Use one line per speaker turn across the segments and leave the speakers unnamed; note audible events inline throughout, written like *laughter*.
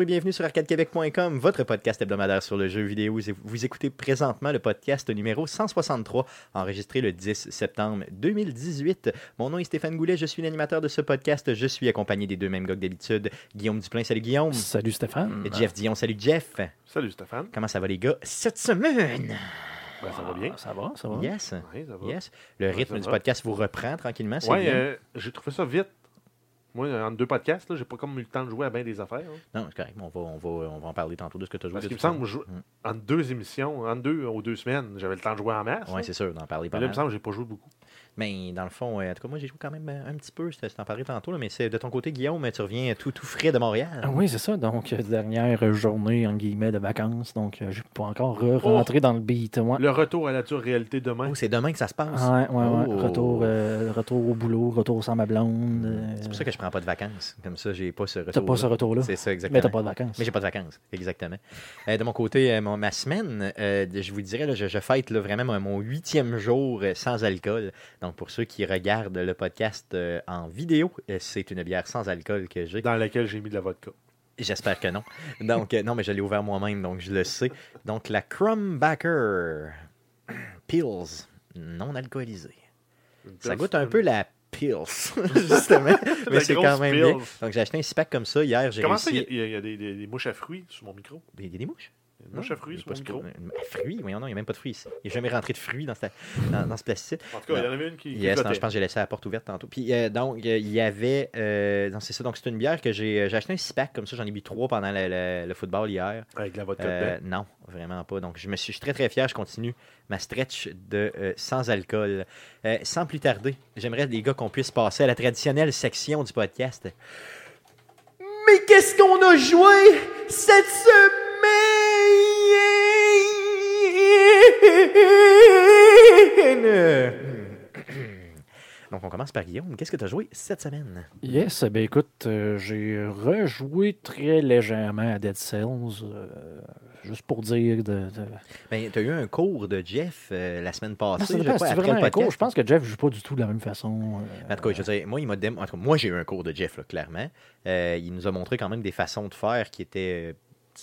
Bonjour et bienvenue sur arcadequebec.com, votre podcast hebdomadaire sur le jeu vidéo. Vous écoutez présentement le podcast numéro 163, enregistré le 10 septembre 2018. Mon nom est Stéphane Goulet, je suis l'animateur de ce podcast. Je suis accompagné des deux mêmes gars que d'habitude. Guillaume Duplain, salut Guillaume.
Salut Stéphane.
Et Jeff Dion, salut Jeff.
Salut Stéphane.
Comment ça va les gars? Cette semaine?
Ben, ça va bien.
Ça va, ça va.
Yes.
Oui, ça va.
Yes. Le rythme
ça
du podcast vous reprend tranquillement. bien?
euh, j'ai trouvé ça vite. Moi, entre deux podcasts, là, j'ai pas comme eu le temps de jouer à bien des affaires. hein.
Non, c'est correct. On va, on, va, on va en parler tantôt de ce que tu as joué.
Parce qu'il me semble, je- entre deux émissions, entre deux ou deux semaines, j'avais le temps de jouer en masse. Là.
c'est sûr, d'en parler
Mais
pas
là, il me semble que j'ai pas joué beaucoup.
Mais dans le fond, euh, en tout cas, moi, j'ai joué quand même euh, un petit peu. Je t'en parlais tantôt, là, mais c'est de ton côté, Guillaume, tu reviens tout, tout frais de Montréal.
Ah oui, c'est ça. Donc, euh, dernière journée, en guillemets, de vacances. Donc, je pas encore
Oh!
rentré dans le beat. Ouais.
Le retour à la dure réalité demain.
Oh, c'est demain que ça se passe.
Ouais, ouais, ouais.
Oh.
Retour, euh, retour au boulot, retour sans ma blonde. euh,
C'est pour ça que je prends pas de vacances. Comme ça, j'ai pas ce retour.
T'as pas ce retour-là?
C'est ça,
Mais
exactement.
t'as pas de vacances.
Mais j'ai pas de vacances, exactement. Euh, de mon côté, euh, mon- ma semaine, euh, je vous dirais, là, je, je fête là, vraiment mon- huitième jour sans alcool. Donc, pour ceux qui regardent le podcast euh, en vidéo, euh, c'est une bière sans alcool que j'ai.
Dans laquelle j'ai mis de la vodka.
J'espère que non. *laughs* Donc, euh, non, mais je l'ai ouvert moi-même, donc je le sais. Donc, la Crumbacker Pills non alcoolisée. Ça goûte un peu la Pills, *laughs* *laughs* justement. mais c'est quand même bien. Donc, j'ai acheté un six pack comme ça hier.
Comment ça,
réussi.
il y a, il y a des, des- des mouches à fruits sur mon micro?
Il y a des mouches?
Mouches à fruits
a
sur
pas
mon
ce-
micro?
Un fruit? Voyons, non, il n'y a même pas de fruits ici. Il n'y a jamais rentré de fruits dans, cette- dans, dans ce plastique.
En tout cas, il y en avait une qui, qui
Yes, non, je pense que j'ai laissé la porte ouverte tantôt. Puis, euh, donc, euh, il y avait. euh, c'est ça. Donc, c'est une bière que j'ai j'ai acheté un six pack comme ça. J'en ai bu trois pendant le, le- le football hier.
Avec la vodka
Euh, non, vraiment pas. Donc, je me suis, je suis très très fier. Je continue ma stretch de euh, sans alcool. Euh, sans plus tarder, j'aimerais les gars qu'on puisse passer à la traditionnelle section du podcast. Mais qu'est-ce qu'on a joué cette semaine? Donc, on commence par Guillaume. Qu'est-ce que tu as joué cette semaine?
Yes, ben écoute, euh, j'ai rejoué très légèrement à Dead Cells. euh, juste pour dire de. de-
Ben, tu as eu un cours de Jeff euh, la semaine
Non,
passée.
ça
je
vraiment
le
un cours. Je pense que Jeff joue pas du tout de la même façon.
En tout cas, je veux dire, moi, il m'a dém- moi, j'ai eu un cours de Jeff, là, clairement. Il nous a montré quand même des façons de faire qui étaient,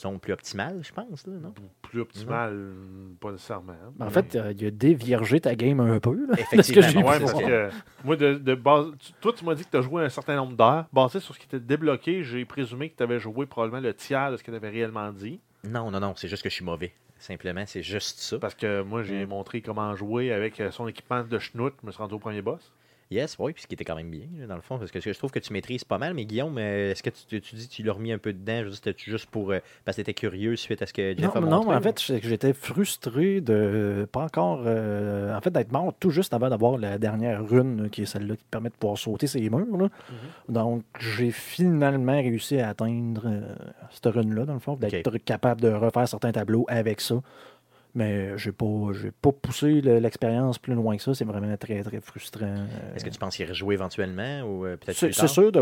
euh, disons, plus optimales, je pense, là, non?
Plus optimal, pas nécessairement.
En fait, euh, il a déviergé ta game un peu. là. *laughs*
Effectivement.
j'ai
bon,
Ouais,
c'est
parce
ça.
que moi, de, de base, tu- toi, tu m'as dit que tu as joué un certain nombre d'heures. Basé sur ce qui était débloqué, j'ai présumé que tu avais joué probablement le tiers de ce que tu avais réellement dit.
Non, non, non, c'est juste que je suis mauvais. Simplement, c'est juste ça.
Parce que moi, j'ai
Mm.
montré comment jouer avec euh, son équipement de schnout. Je me suis rendu au premier boss.
Yes, oui, puis ce qui était quand même bien, dans le fond, parce que je trouve que tu maîtrises pas mal. Mais Guillaume, euh, est-ce que tu, dis que tu l'as remis un peu dedans? C'était juste pour. euh, parce que tu étais curieux suite à ce que Jeff
Non,
a montré?
non, en fait, j'étais frustré de pas encore. euh, en fait, d'être mort tout juste avant d'avoir la dernière rune, qui est celle-là qui te permet de pouvoir sauter ces murs. là. Donc, j'ai finalement réussi à atteindre euh, cette rune-là, dans le fond, d'être capable de refaire certains tableaux avec ça. Mais j'ai pas, j'ai pas poussé le- l'expérience plus loin que ça. C'est vraiment très, très frustrant. Euh,
Est-ce que tu penses y rejouer éventuellement ou euh, peut-être
c'est c'est sûr de,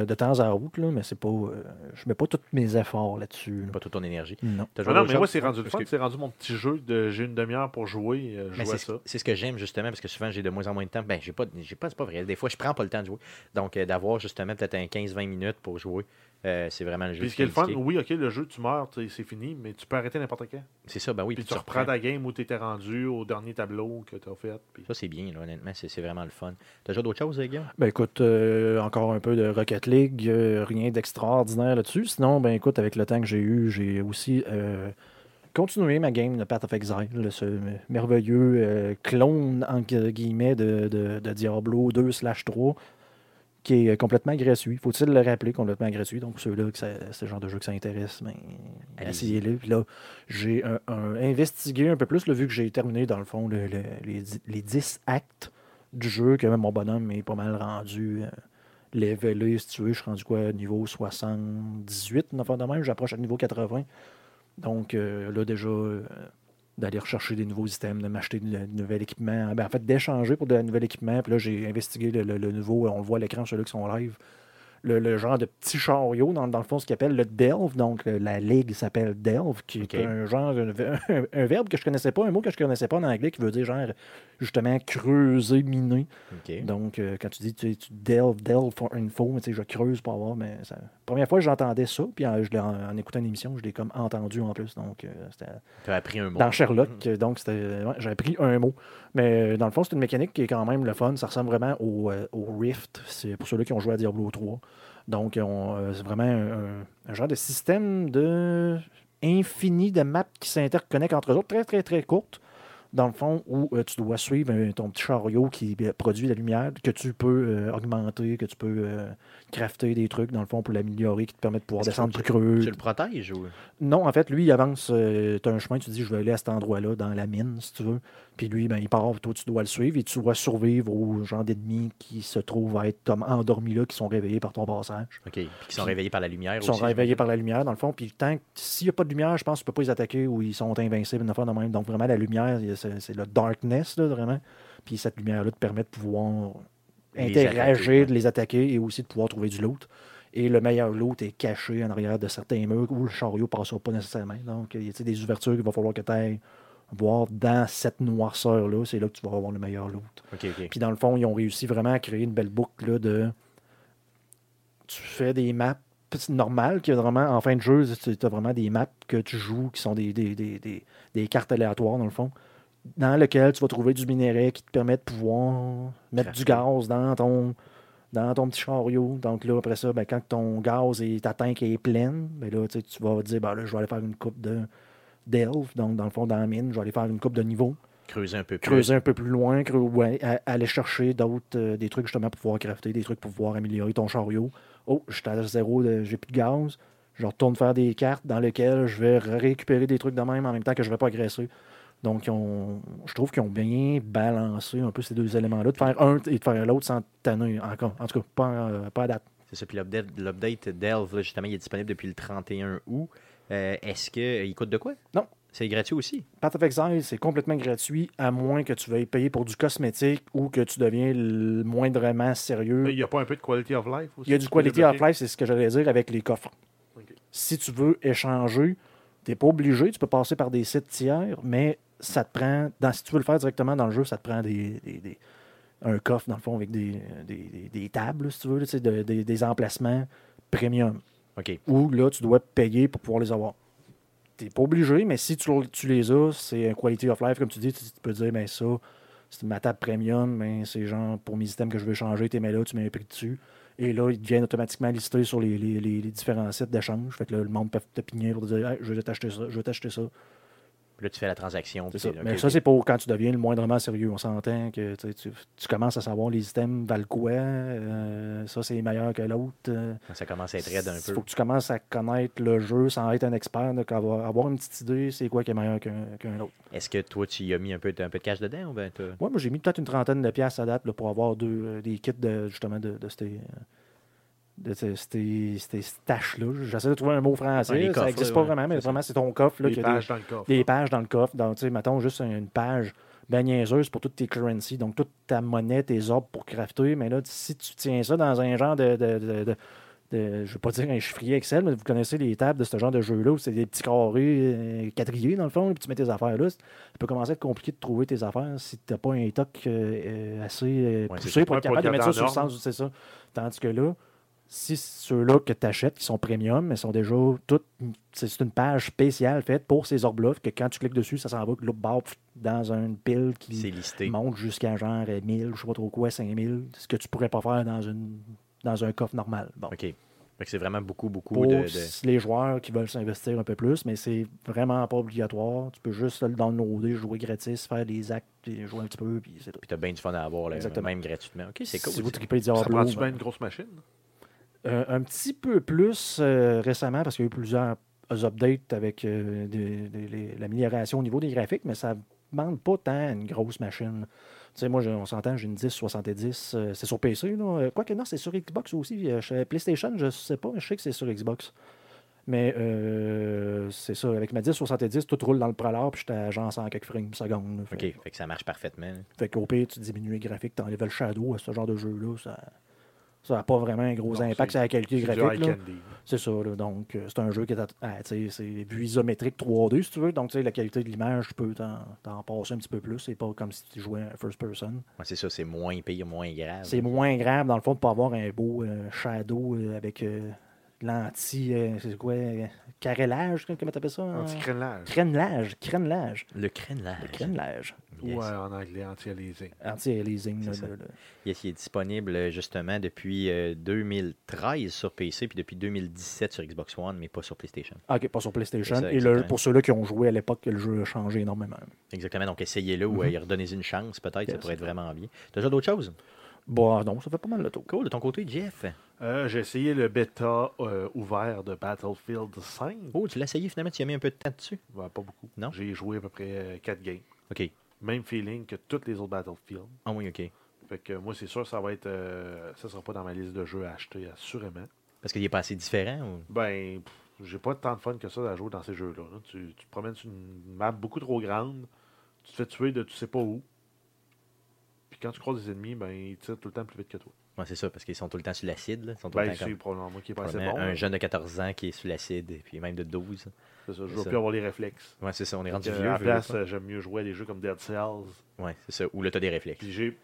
de- de temps à autre, là, mais c'est pas. euh, je mets pas tous mes efforts là-dessus. là.
Pas toute ton énergie.
Non.
Ah non, mais moi, c'est rendu le
Parce
fun.
que-
C'est rendu mon petit jeu de j'ai une demi-heure pour jouer. euh, Je
Mais
joue à
c'est
ça.
c'est ce que j'aime justement parce que souvent j'ai de moins en moins de temps. Ben j'ai pas j'ai pas c'est pas vrai. Des fois je prends pas le temps de jouer. Donc euh, d'avoir justement peut-être un 15-20 minutes pour jouer, euh, c'est vraiment le jeu.
Puis ce
qui
est le fun, oui, ok, le jeu, tu meurs, c'est fini, mais tu peux arrêter n'importe quand.
C'est ça, ben oui,
puis
puis
tu reprends ta game où tu étais rendu, au dernier tableau que tu as fait. Puis...
Ça c'est bien, là, honnêtement, c'est c'est vraiment le fun. T'as joué à d'autres choses, euh, Guillaume?
Ben écoute, euh, encore un peu de Rocket League, euh, rien d'extraordinaire là-dessus. Sinon, ben écoute, avec le temps que j'ai eu, j'ai aussi euh, continué ma game de Path of Exile, ce merveilleux euh, clone en gu- guillemets de, de- de Diablo 2 slash 3 qui est complètement gratuit. Faut-il le rappeler, complètement gratuit? Donc, ceux-là, c'est le genre de jeu que ça intéresse, ben, essayez-le. Puis là, j'ai un- un- investigué un peu plus, là, vu que j'ai terminé, dans le fond, le- le- les, dix- les 10 actes du jeu, que même mon bonhomme est pas mal rendu euh, levelé, si tu veux. Je suis rendu quoi, niveau 78, une affaire de même. J'approche à niveau 80. Donc, euh, là, déjà, euh, d'aller rechercher des nouveaux items, de m'acheter de, nouvel équipement. Ben, en fait, d'échanger pour de nouvel équipement. Puis là, j'ai investigué le, le- nouveau, on voit à l'écran, ceux-là qui sont live. Le, le genre de petit chariot, dans, dans le fond, ce qu'ils appelle le delve. Donc, le- la ligue s'appelle delve, qui est un genre, un, *laughs* un- un verbe que je connaissais pas, un mot que je connaissais pas en anglais, qui veut dire genre, justement, creuser, miner. Donc, euh, quand tu dis tu, tu delve, delve for info, mais tu sais, je creuse pour avoir, mais ça... première fois j'entendais ça, puis euh, je en, en écoutant une émission, je l'ai comme entendu en plus. Donc, euh, c'était
Tu as appris un mot.
dans Sherlock, donc c'était, ouais, j'avais pris un mot. Mais euh, dans le fond, c'est une mécanique qui est quand même le fun. Ça ressemble vraiment au, euh, Rift. C'est pour ceux-là qui ont joué à Diablo 3. Donc, on, euh, c'est vraiment un, un- un genre de système de infini de maps qui s'interconnectent entre eux autres, très, très, très courtes. Dans le fond, où euh, tu dois suivre euh, ton petit chariot qui euh, produit la lumière, que tu peux augmenter, que tu peux crafter des trucs, dans le fond, pour l'améliorer, qui te permet de pouvoir descendre plus creux.
Tu le protèges ou?
Non, en fait, lui, il avance. tu as un chemin, tu dis, je vais aller à cet endroit-là, dans la mine, si tu veux. Puis lui, ben, il part, toi, tu dois le suivre et tu dois survivre aux gens d'ennemis qui se trouvent à être comme endormis là, qui sont réveillés par ton passage.
OK. Puis qui sont réveillés par la lumière
Ils sont réveillés par la lumière, dans le fond. Puis tant s'il n'y a pas de lumière, je pense que tu peux pas les attaquer ou ils sont invincibles, une affaire de même. Donc vraiment, la lumière, c'est le darkness, là, vraiment. Puis cette lumière-là te permet de pouvoir
Les
interagir,
attaquer,
de les attaquer et aussi de pouvoir trouver du loot. Et le meilleur loot est caché en arrière de certains murs où le chariot ne passera pas nécessairement. Donc, il y a des ouvertures qu'il va falloir que tu ailles voir dans cette noirceur-là. C'est là que tu vas avoir le meilleur loot. Puis dans le fond, ils ont réussi vraiment à créer une belle boucle là, de. Tu fais des maps normales, qui est vraiment en fin de jeu, tu as vraiment des maps que tu joues qui sont des, des, des, des- des cartes aléatoires dans le fond, dans lesquelles tu vas trouver du minerai qui te permet de pouvoir mettre du gaz dans ton dans ton petit chariot. Donc là, après ça, ben, quand ton gaz et ta tank est pleine, ben là, tu vas dire ben là, je vais aller faire une coupe de donc dans le fond, dans la mine, je vais aller faire une coupe de niveau
Creuser un peu plus.
creuser un peu plus loin, creu- ouais, à- aller chercher d'autres, euh, des trucs justement pour pouvoir crafter, des trucs pour pouvoir améliorer ton chariot. Oh, je suis à zéro, j'ai plus de gaz. Je retourne faire des cartes dans lesquelles je vais récupérer des trucs de même en même temps que je ne vais pas agresser. Donc, je trouve qu'ils ont bien balancé un peu ces deux éléments-là, de faire un et de faire l'autre sans tanner encore. En tout cas, pas, euh, pas à date.
C'est ça. Puis l'update, l'update Delve, justement, il est disponible depuis le 31 août. Euh, Est-ce qu'il coûte de quoi?
Non.
C'est gratuit aussi?
Path of Exile, c'est complètement gratuit, à moins que tu veuilles payer pour du cosmétique ou que tu deviens le moindrement sérieux.
Il n'y a pas un peu de quality of life aussi?
Il y a du quality of life, c'est ce que j'allais dire avec les coffres. Si tu veux échanger, tu n'es pas obligé, tu peux passer par des sites tiers, mais ça te prend, dans, si tu veux le faire directement dans le jeu, ça te prend des, des- des- un coffre, dans le fond, avec des, des- des- tables, si tu veux, là, de- des- des emplacements premium,
OK.
où là, tu dois payer pour pouvoir les avoir. Tu n'es pas obligé, mais si tu, tu les as, c'est un quality of life, comme tu dis, tu, tu peux dire, ben ça, c'est ma table premium, ben c'est genre pour mes items que je veux changer, tu mets là, tu mets un prix dessus. Et là, ils deviennent automatiquement listés sur les, les- les- les différents sites d'échange. Fait que là, le monde peut te pigner pour dire Hey, je vais t'acheter ça, je vais t'acheter ça.
Puis là, tu fais la transaction.
Ça. Mais ça, c'est pour quand tu deviens le moindrement sérieux. On s'entend que tu, commences à savoir les items valent quoi. euh, ça, c'est meilleur que l'autre. euh,
ça commence à être raide un
Il
peu.
faut que tu commences à connaître le jeu sans être un expert, donc avoir, avoir une petite idée, c'est quoi qui est meilleur qu'un autre.
Est-ce que toi, tu y as mis un peu, un peu de cash dedans ou ben
Ouais, moi, j'ai mis peut-être une trentaine de pièces à date là, pour avoir deux, euh, des kits de, justement de, de ces. De ces, stash-là. J'essaie de trouver un mot français. Ça n'existe pas
ouais,
vraiment, mais vraiment, c'est ton coffre. Là, des-
pages dans le coffre.
des pages dans le coffre. Donc, tu sais, mettons juste une page niaiseuse pour toutes tes currencies, donc toute ta monnaie, tes orbes pour crafter. Mais là, si tu tiens ça dans un genre de. de, de- de- de- je ne veux pas dire un chiffrier Excel, mais vous connaissez les tables de ce genre de jeu-là où c'est des petits carrés euh, quadrillés dans le fond, et puis tu mets tes affaires là. Ça peut commencer à être compliqué de trouver tes affaires si tu n'as pas un toc euh, euh, assez
Ouais,
poussé pour être capable de mettre ça sur le sens, c'est ça. Tandis que là, si ceux-là que tu achètes, qui sont premium, mais sont déjà toutes. C'est une page spéciale faite pour ces orbes-là, que quand tu cliques dessus, ça s'en va l'autre dans une pile qui
listé?
monte jusqu'à genre euh, 1000, je sais pas trop quoi, 5000, ce que tu pourrais pas faire dans, une, dans un coffre normal. Bon.
OK. C'est vraiment beaucoup, beaucoup
Pour
de, de-
les joueurs qui veulent s'investir un peu plus, mais c'est vraiment pas obligatoire. Tu peux juste le downloader, jouer gratis, faire des actes, jouer un petit peu, puis c'est tout.
Puis t'as bien du fun à avoir, là,
Exactement.
même gratuitement. OK, c'est cool.
Si vous
ça.
tripez
Ça prend-tu bien une grosse machine?
Euh, un petit peu plus euh, récemment, parce qu'il y a eu plusieurs updates avec euh, l'amélioration au niveau des graphiques, mais ça ne demande pas tant une grosse machine. Tu sais, moi, on s'entend, j'ai une 1070, euh, c'est sur PC. Là. Euh, Quoique non, c'est sur Xbox aussi. Chez PlayStation, je sais pas, mais je sais que c'est sur Xbox. Mais euh, c'est ça, avec ma 1070, tout roule dans le prolard, puis j'étais à genre 100 quelques frames là. Fait,
OK, fait que ça marche parfaitement. là.
fait qu'au pire, tu diminues les graphiques, tu enlèves le shadow à ce genre de jeu-là, ça, Ça n'a pas vraiment un gros
Non,
impact sur la qualité graphique. C'est ça. là. Donc, euh, c'est un jeu qui est, à- ah, tu sais, c'est vue isométrique 3D, si tu veux. Donc, tu sais, la qualité de l'image, tu peux t'en t'en passer un petit peu plus. C'est pas comme si tu jouais un first person.
Ouais, c'est ça, c'est moins pire, moins grave.
C'est moins grave, dans le fond, de pas avoir un beau euh, shadow euh, avec euh, l'anti. euh, c'est quoi euh, Carrelage, comment t'appelles ça hein?
Anti-crénelage.
Crénelage. Crénelage.
Le crénelage.
Le crénelage.
Yes.
Ou euh, en anglais, anti-aliasing.
Anti-aliasing.
C'est
là,
ça.
là, là.
Yes, il est disponible euh, justement depuis euh, 2013 sur PC puis depuis 2017 sur Xbox One, mais pas sur PlayStation.
Ah, Ok, pas sur PlayStation.
Ça,
Et le- pour ceux-là qui ont joué à l'époque, le jeu a changé énormément.
Exactement, donc essayez-le ou
Mhm.
euh, y redonnez une chance peut-être, ça pourrait être vraiment bien. T'as déjà d'autres choses?
Bon, non, ça fait pas mal le tour.
Cool, de ton côté, Jeff.
Euh, J'ai essayé le bêta euh, ouvert de Battlefield 5.
Oh, tu l'as essayé finalement, tu y as mis un peu de temps dessus?
Ouais, pas beaucoup.
Non?
J'ai joué à peu près 4 games.
OK.
Même feeling que toutes les autres Battlefield.
Ah oui, OK.
Fait que moi, c'est sûr, ça va être. euh, ça sera pas dans ma liste de jeux à acheter, assurément.
Parce qu'il est pas assez différent ou...
Ben, pff, j'ai pas tant de fun que ça à jouer dans ces jeux-là. là. Tu, tu te promènes sur une map beaucoup trop grande, tu te fais tuer de tu sais pas où. Puis quand tu croises des ennemis, ben, ils tirent tout le temps plus vite que toi.
Ouais, c'est ça, parce qu'ils sont tout le temps sur l'acide. là. Ils sont tout
Ben,
le temps
c'est
comme...
probablement moi qui est pas assez bon.
un
là.
jeune de 14 ans qui est sur l'acide, et puis même de 12.
C'est ça, je veux
ça.
plus avoir les réflexes.
Ouais, c'est ça, on est rendu vieux.
à la place, j'aime mieux jouer à des jeux comme Dead Cells.
Ouais, c'est ça. Ou là, t'as des réflexes.
Puis j'ai.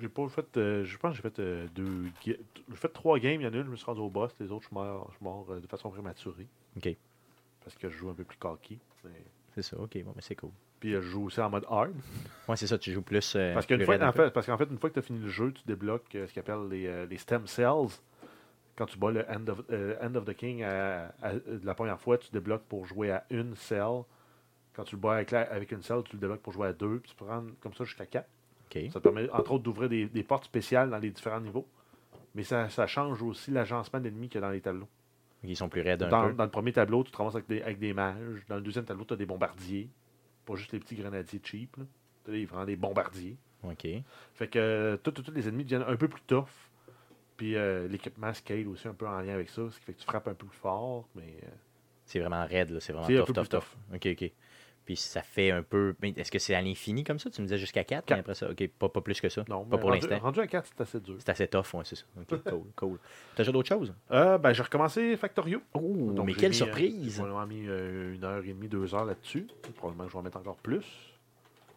J'ai pas fait. euh, je pense que j'ai fait euh, deux. J'ai fait trois games. Il y en a une, je me suis rendu au boss. Les autres, je suis mort, je suis mort euh, de façon prématurée.
OK.
Parce que je joue un peu plus cocky. Mais-
C'est ça, OK, bon, mais c'est cool.
Puis je joue aussi en mode hard.
Ouais, c'est ça, tu joues plus. euh,
Parce qu'une fois, en fait, parce qu'en fait, une fois que tu as fini le jeu, tu débloques euh, ce qu'ils appellent les, euh, les stem cells. Quand tu bats le End of, End of the King à- à- la première fois, tu débloques pour jouer à une cell. Quand tu le bats avec, la- avec une cell, tu le débloques pour jouer à deux. Puis tu peux prendre comme ça jusqu'à quatre. Ça te permet, entre autres, d'ouvrir des, des portes spéciales dans les différents niveaux. Mais ça, ça change aussi l'agencement d'ennemis qu'il y a dans les tableaux.
Ils sont plus raides un
Dans,
peu.
dans le premier tableau, tu te ramasses avec des, avec des mages. Dans le deuxième tableau, tu as des bombardiers. Pas juste les petits grenadiers cheap. Tu as vraiment des bombardiers.
OK.
Fait que euh, tous les ennemis deviennent un peu plus tough. Puis euh, l'équipement scale aussi un peu en lien avec ça. Ce qui fait que tu frappes un peu plus fort. Mais euh,
C'est vraiment raide, là. C'est vraiment tough, tough,
plus
tough. OK, OK. Puis ça fait un peu. Est-ce que c'est à l'infini comme ça? Tu me disais jusqu'à 4,
Quatre.
après ça. OK, pas, pas plus que ça.
non,
Pas pour l'instant.
rendu à 4, c'est assez dur.
C'est assez tough, ouais, c'est ça. OK, *laughs* cool, cool. T'as déjà d'autres choses?
Euh, ben, j'ai recommencé Factorio.
Oh,
Donc,
mais quelle
mis, euh,
surprise
J'ai probablement mis euh, une heure et demie, deux heures là-dessus. Probablement que je vais en mettre encore plus.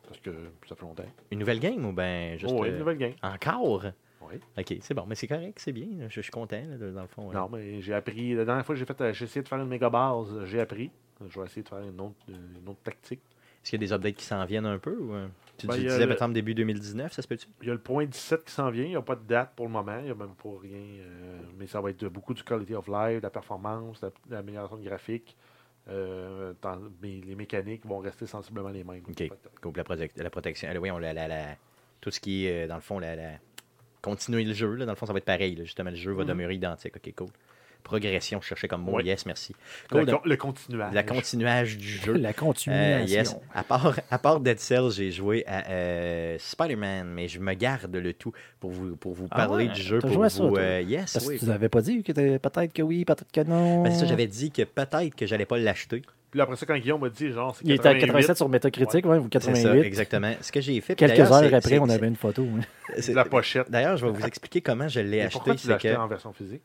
Parce que ça fait longtemps.
Une nouvelle game ou ben juste.
oh, ouais,
euh,
une nouvelle game.
Encore?
Oui.
OK, c'est bon, mais c'est correct, c'est bien. Je, suis content, là, dans le fond. ouais.
Non, mais j'ai appris. La dernière fois que j'ai fait, j'ai essayé de faire une méga base, j'ai appris. Je vais essayer de faire une autre, une autre tactique.
Est-ce qu'il y a des updates qui s'en viennent un peu ou, euh, Tu,
Ben,
tu disais,
le-
début 2019, ça se peut-tu?
Il y a le point 17 qui s'en vient. Il n'y a pas de date pour le moment. Il n'y a même pas rien. euh, mais ça va être beaucoup du quality of life, de la performance, de la- de l'amélioration graphique. Euh, dans- mais les mécaniques vont rester sensiblement les mêmes.
OK. Coupe la, protec- la protection. euh, oui, on, la, la- la- tout ce qui est, euh, dans le fond, la, continuer le jeu. Là, dans le fond, ça va être pareil. là. Justement, le jeu va
Mhm.
demeurer identique. OK, cool. Progression, je cherchais comme mot.
Oui.
Yes, merci.
Le,
Cool. donc,
con- le continuage.
continuage du *laughs* jeu.
La
Euh,
continuation.
yes. À part, à part Dead Cells, j'ai joué à euh, Spider-Man, mais je me garde le tout pour vous, pour vous
Ah
parler
ouais?
du jeu. Pour
joué à
vous,
ça,
euh, yes,
Parce que
oui.
tu n'avais pas dit que peut-être que oui, peut-être que non.
Ben, c'est ça, j'avais dit que peut-être que j'allais pas l'acheter.
Puis après ça, quand Guillaume m'a dit, genre, c'est
Il était à
88,
87 sur Metacritic, ouais, ou
C'est ça,
88.
exactement. Ce que j'ai fait.
Quelques heures après, on avait une photo. hein.
c'est-
la pochette.
D'ailleurs, je vais vous expliquer comment je l'ai
Mais pourquoi
acheté.
tu l'as
C'est que...
acheté en version physique?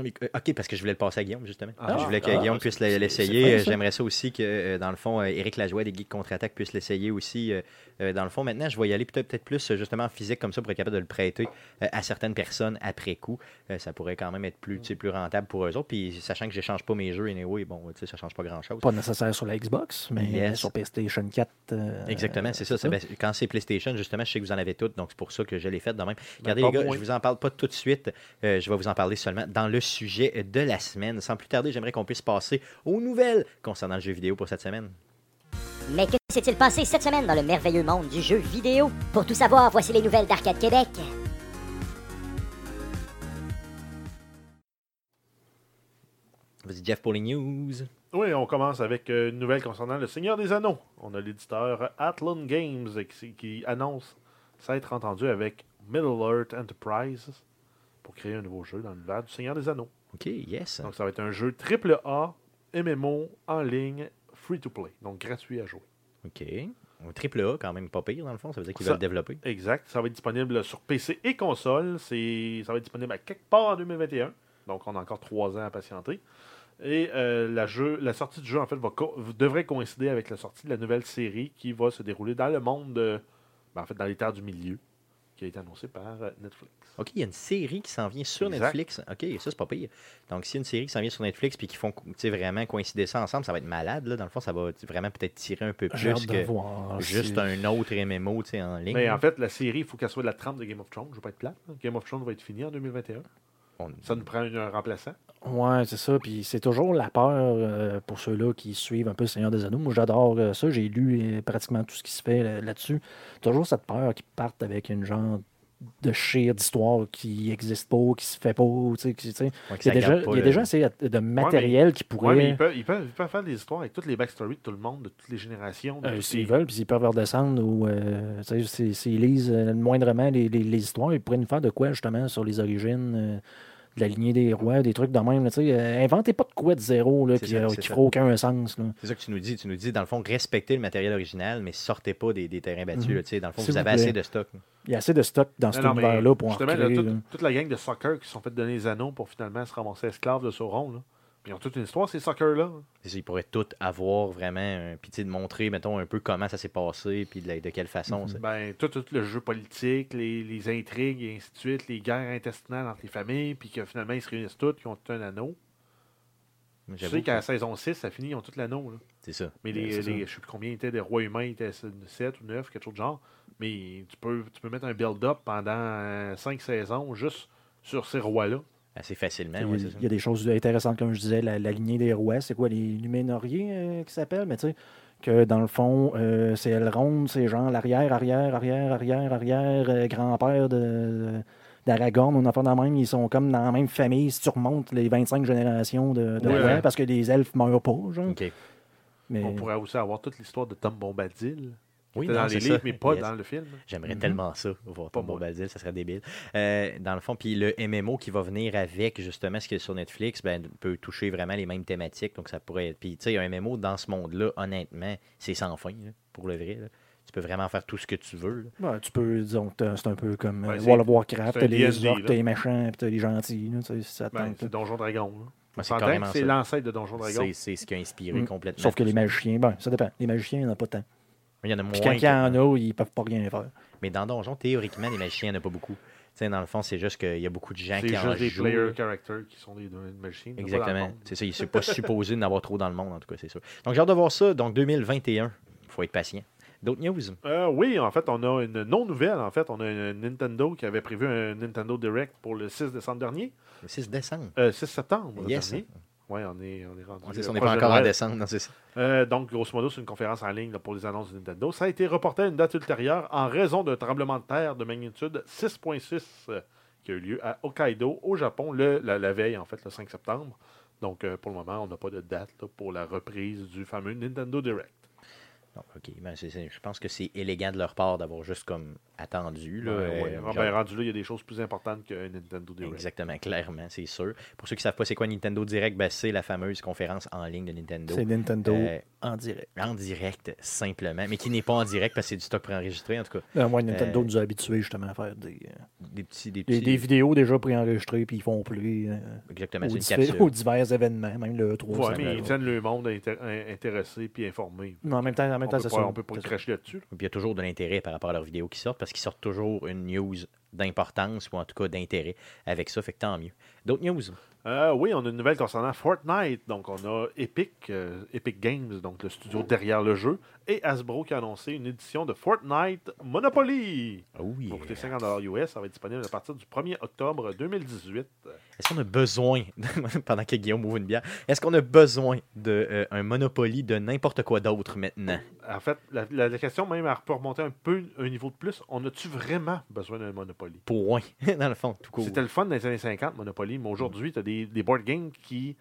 Non, mais, euh, ok, parce que je voulais le passer à Guillaume, justement.
Ah,
je voulais que
ah,
Guillaume puisse l'essayer. Euh. J'aimerais ça aussi que, euh, dans le fond, Éric Lajoie des Geeks Contre-Attaque puisse l'essayer aussi. dans le fond, maintenant, je vais y aller peut-être peut-être plus justement en physique, comme ça, pour être capable de le prêter à certaines personnes après coup. Ça pourrait quand même être plus, plus rentable pour eux autres. Puis, sachant que je change pas mes jeux, anyway, bon, tu sais, ça change pas grand-chose.
Pas nécessaire sur la Xbox, mais
Yes.
sur PlayStation 4. euh,
Exactement, c'est ça. ben, quand c'est PlayStation, justement, je sais que vous en avez toutes, donc c'est pour ça que je l'ai fait de même. Regardez,
pas
les gars,
moins.
je vous en parle pas tout de suite. euh, je vais vous en parler seulement dans le sujet de la semaine. Sans plus tarder, j'aimerais qu'on puisse passer aux nouvelles concernant le jeu vidéo pour cette semaine.
Mais que s'est-il passé cette semaine dans le merveilleux monde du jeu vidéo? Pour tout savoir, voici les nouvelles d'Arcade Québec.
Vas-y, Jeff, pour les news.
Oui, on commence avec euh, une nouvelle concernant le Seigneur des Anneaux. On a l'éditeur Athlon Games qui, qui annonce s'être entendu avec Middle Earth Enterprises pour créer un nouveau jeu dans l'univers du Seigneur des Anneaux.
OK, yes.
Donc ça va être un jeu triple A, MMO, en ligne, free to play, donc gratuit à jouer.
OK. Un triple A, quand même pas pire, dans le fond. Ça veut dire qu'ils veulent le développer.
Exact. Ça va être disponible sur PC et console. C'est, ça va être disponible à quelque part en 2021. Donc, on a encore trois ans à patienter. Et euh, la, jeu, la sortie du jeu, en fait, va co- devrait coïncider avec la sortie de la nouvelle série qui va se dérouler dans le monde, de- ben, en fait, dans les terres du milieu, qui a été annoncée par euh, Netflix.
OK, il y a une série qui s'en vient sur
Exact.
Netflix. OK, ça, c'est pas pire. Donc, s'il y a une série qui s'en vient sur Netflix puis qui font tu sais, vraiment coïncider ça ensemble, ça va être malade. Là. Dans le fond, ça va vraiment peut-être tirer un peu
J'ai
plus que
voir.
juste
si-
un autre MMO tu sais, en ligne.
Mais en fait, la série, il faut qu'elle soit de la trempe de Game of Thrones. Je ne veux pas être plate. Game of Thrones va être fini en 2021.
On-
Ça nous prend une- un remplaçant.
Ouais, c'est ça. Puis c'est toujours la peur euh, pour ceux-là qui suivent un peu le Seigneur des Anneaux. Moi, j'adore euh, ça. J'ai lu euh, pratiquement tout ce qui se fait là-dessus. Toujours cette peur qu'ils partent avec une genre de chire d'histoire qui n'existe pas, qui se fait pas. tu sais, qui- tu sais.
ouais, que
Il y a déjà,
pas
il y a déjà assez de matériel qui
Ouais,
pourrait.
mais ils peuvent, ils, peuvent, ils peuvent faire des histoires avec toutes les backstories de tout le monde, de toutes les générations.
Euh, S'ils
les-
veulent, puis s'ils peuvent redescendre ou euh, tu sais, s'ils- lisent euh, moindrement les, les- les histoires, ils pourraient nous faire de quoi justement sur les origines euh, de la lignée des rois, des trucs de même. là, tu sais. Euh, inventez pas de quoi de zéro là, qui, euh, qui fera aucun sens. là.
C'est ça que tu nous dis. Tu nous dis, dans le fond, respectez le matériel original, mais sortez pas des, des terrains battus.
Mhm.
là, tu sais. Dans le fond, vous
vous
avez
plaît.
assez de stock.
Il y a assez de stock dans
mais
univers-là pour en
justement, là, toute,
là.
toute la gang de soccer qui se sont fait donner les anneaux pour finalement se ramasser esclaves de Sauron. Là. Ils ont toute une histoire, ces soccer-là.
Ils pourraient tout avoir vraiment, un, puis tu de montrer, mettons, un peu comment ça s'est passé, puis de, quelle façon. ça.
Ben, tout, tout le jeu politique, les, les intrigues et ainsi de suite, les guerres intestinales entre les familles, puis que finalement ils se réunissent toutes, qui ont tout un anneau.
J'avoue
sais qu'à la saison 6, ça finit, ils ont tout l'anneau.
C'est ça.
Mais les,
ça.
les- je sais plus combien étaient des rois humains, ils étaient 7 ou 9, quelque chose de genre. Mais tu peux, tu peux mettre un build-up pendant 5 saisons juste sur ces rois-là.
Assez facilement,
Il y, a, il y des choses intéressantes, comme je disais, la, la lignée des rois, c'est quoi les Numénoriers euh, qui s'appellent, mais tu sais, que dans le fond, euh, c'est Elrond, c'est genre l'arrière, arrière, arrière, arrière, arrière, euh, grand-père de. d'Aragorn, on enfant dans même, ils sont comme dans la même famille, si tu remontes les 25 générations de, de rois, parce que les elfes meurent pas, genre. Mais
On pourrait aussi avoir toute l'histoire de Tom Bombadil.
Oui, non,
dans les
ça.
livres, mais pas
Yes.
dans le film.
J'aimerais
Mhm.
tellement ça, voir
Pas
Tom
moi.
Bombadil, ça serait débile. Euh, dans le fond, puis le MMO qui va venir avec justement ce qui est sur Netflix, ben, peut toucher vraiment les mêmes thématiques. Donc ça pourrait être. Puis tu sais, un MMO dans ce monde-là, honnêtement, c'est sans fin, là, pour le vrai. là. Tu peux vraiment faire tout ce que tu veux.
Ouais, tu peux, disons, c'est un peu comme euh,
Ouais, c'est-
World of Warcraft, t'as les orques, t'as les méchants, puis t'as les gentils,
Ben, c'est. Donjon Dragon. là. On
c'est
l'ancêtre de Donjon Dragon.
C'est c'est ce qui a inspiré
Mm.
complètement.
Sauf que les magiciens, ben, ça dépend. Les magiciens, il n'y en a pas tant.
Il y en a moins.
Puis quand il y en a, ils peuvent pas rien faire.
Mais dans Donjon, théoriquement, les magiciens, il n'y en a pas beaucoup. Tu sais, dans le fond, c'est juste qu'il y a beaucoup de gens
C'est
qui en
juste des
jouent.
player characters qui sont des, le
Exactement. C'est ça. Il n'est pas *laughs* supposé d'en avoir trop dans le monde, en tout cas, c'est sûr. Donc, j'ai hâte de voir ça. Donc, 2021. Il faut être patient. D'autres news?
Euh, oui, en fait, on a une non-nouvelle. En fait, on a un Nintendo qui avait prévu un Nintendo Direct pour le 6 décembre dernier.
Le 6 décembre.
Euh, 6 septembre
Yes.
dernier. Oui, on est, on est rendu.
Ça,
euh,
on n'est pas encore en décembre, non, c'est ça.
Euh, donc, grosso modo, c'est une conférence en ligne là, pour les annonces de Nintendo. Ça a été reporté à une date ultérieure en raison d'un tremblement de terre de magnitude 6.6 euh, qui a eu lieu à Hokkaido, au Japon, le, la, la veille, en fait, le 5 septembre. Donc, euh, pour le moment, on n'a pas de date là, pour la reprise du fameux Nintendo Direct.
OK. Ben, je pense que c'est élégant de leur part d'avoir juste comme attendu. Là,
Ouais,
euh,
ouais.
Genre-
ben, rendu là, il y a des choses plus importantes que Nintendo Direct.
Exactement, clairement, c'est sûr. Pour ceux qui ne savent pas c'est quoi Nintendo Direct, ben, c'est la fameuse conférence en ligne de Nintendo.
C'est Nintendo
Euh,
en direct.
en direct, simplement, mais qui n'est pas en direct parce que c'est du stock préenregistré, en tout cas.
Euh, moi, Nintendo
Euh,
nous a habitués justement à faire des, euh,
Des petits. Des
des,
petits
des vidéos déjà préenregistrées, puis ils font plus euh,
Exactement,
aux, diffé- aux divers événements, même le 3.
Ouais,
ça
mais ils tiennent le monde inté- in- intéressé puis informé.
Mais en même temps, en même
On peut pas, on peut pas cracher là-dessus. là.
Puis il y a toujours de l'intérêt par rapport à leurs vidéos qui sortent parce qu'ils sortent toujours une news d'importance ou en tout cas d'intérêt avec ça, fait que tant mieux. D'autres news?
Euh, oui, on a une nouvelle concernant Fortnite. Donc, on a Epic, euh, Epic Games, donc le studio derrière le jeu, et Hasbro qui a annoncé une édition de Fortnite Monopoly.
Oh yeah.
va coûter 50 US. Ça va être disponible à partir du 1er octobre 2018.
Est-ce qu'on a besoin, *laughs* pendant que Guillaume ouvre une bière, est-ce qu'on a besoin d'un Monopoly de n'importe quoi d'autre maintenant?
En fait, la, la- la question même, elle peut remonter un peu un niveau de plus. On a-tu vraiment besoin d'un Monopoly?
Point, *laughs* dans le fond, tout court.
C'était le fun dans les années 50, Monopoly, mais aujourd'hui, tu as des, des board games qui,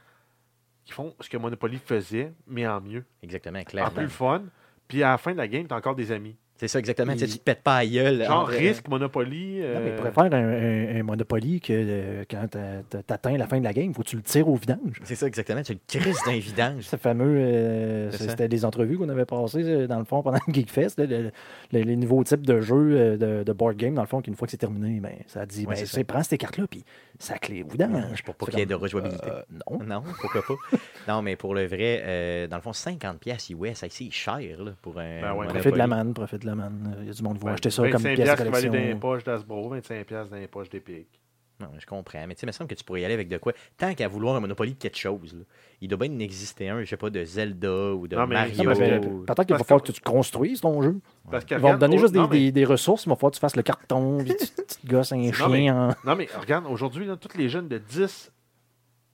qui font ce que Monopoly faisait, mais en mieux.
Exactement,
En
clairement.
plus le fun. Puis à la fin de la game, tu as encore des amis.
C'est ça, exactement. Tu sais,
Il-
Tu te pètes pas à gueule.
Genre
entre-
risque, Monopoly.
Non, mais il
euh,
pourrait faire un, un- un Monopoly que euh, quand tu atteins la fin de la game, il faut que tu le tires au vidange.
C'est ça, exactement. Tu le crises d'un vidange.
Ce fameux, euh,
ça.
c'était des entrevues qu'on avait passées euh, dans le fond pendant le Geekfest, là, le- le- les nouveaux types de jeux euh, de, de board game, dans le fond, qu'une fois que c'est terminé, ben, ça dit,
Ouais,
ben,
c'est
c'est- prends ces cartes-là, puis ça clé au vidange.
Pour pas qu'il y ait de rejouabilité.
euh, non.
Non, pourquoi pas. *laughs* non, mais pour le vrai, euh, dans le fond, 50$ piastres US, ça, c'est cher là, pour un.
Ben ouais.
Profite de la manne, profite de Il y a du monde qui va
ben,
acheter ça comme
25
pièce de collection.
dans les poches d'Asbro, 25 piastres dans les poches d'Epic.
Non, je comprends. Mais tu sais, il me semble que tu pourrais y aller avec de quoi. Tant qu'à vouloir un Monopoly de quelque chose, là, il doit bien en exister un, je sais pas, de Zelda ou de
Non, mais-
Mario.
ben,
ou-
Peut-être qu'il va falloir
que-
que tu construises ton jeu.
Parce
Ils vont te donner juste des,
non, mais-
des- des ressources, il va falloir que tu fasses le carton, puis tu, tu te gosses un chien.
mais- Non, mais regarde, aujourd'hui, tous les jeunes de 10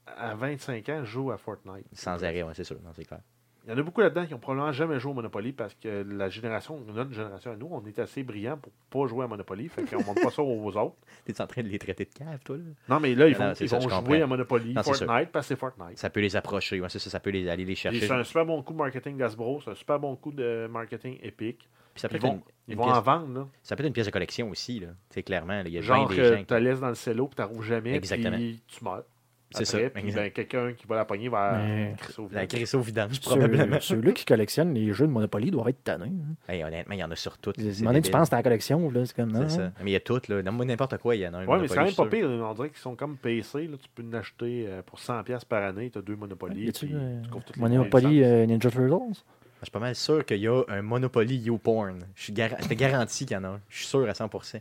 à 25 ans jouent à Fortnite.
Sans arrêt, ouais, c'est sûr. Non, c'est clair.
Il y en a beaucoup là-dedans qui ont probablement jamais joué au Monopoly parce que la génération, notre génération à nous, on est assez brillants pour pas jouer à Monopoly. Fait qu'on montre pas ça aux autres. *laughs*
T'es en train de les traiter de cave, toi, là?
Non, mais là, ils
Non,
vont,
non, c'est
ils
ça,
vont
je
jouer
comprends.
à Monopoly,
Non.
Fortnite, parce que c'est Fortnite.
Ça peut les approcher, ouais, ça, ça peut les, aller les chercher.
C'est un super bon coup de marketing d'Asbro, c'est un super bon coup de marketing Epic.
Puis ça peut
Ils vont,
une,
ils
une
vont
pièce,
en vendre, là.
ça peut être une pièce de collection aussi, là. C'est clairement, il y a
Genre
des gens
tu la laisses dans le cello puis tu jamais,
Exactement.
puis tu meurs.
C'est ça,
ben, quelqu'un qui va la pogner va
Mais-
La crise au vidange, probablement.
Ceux-là qui collectionnent les jeux de Monopoly doivent être tannés. hein.
Hey, honnêtement, il y en a sur toutes.
Donné, tu penses à la collection, là, c'est comme non?
C'est ça. Mais il y a toutes, là. N'importe quoi, il y en a un.
Ouais, mais c'est quand même pas pire. On dirait qu'ils sont comme PC. Là. Tu peux en acheter euh, pour 100$ par année. Tu as deux Monopoly.
Euh,
tu les
Monopoly euh, Ninja Turtles?
Je suis pas mal sûr qu'il y a un Monopoly YouPorn. Je suis gar- je te garantis qu'il y en a un. Je suis sûr à 100%.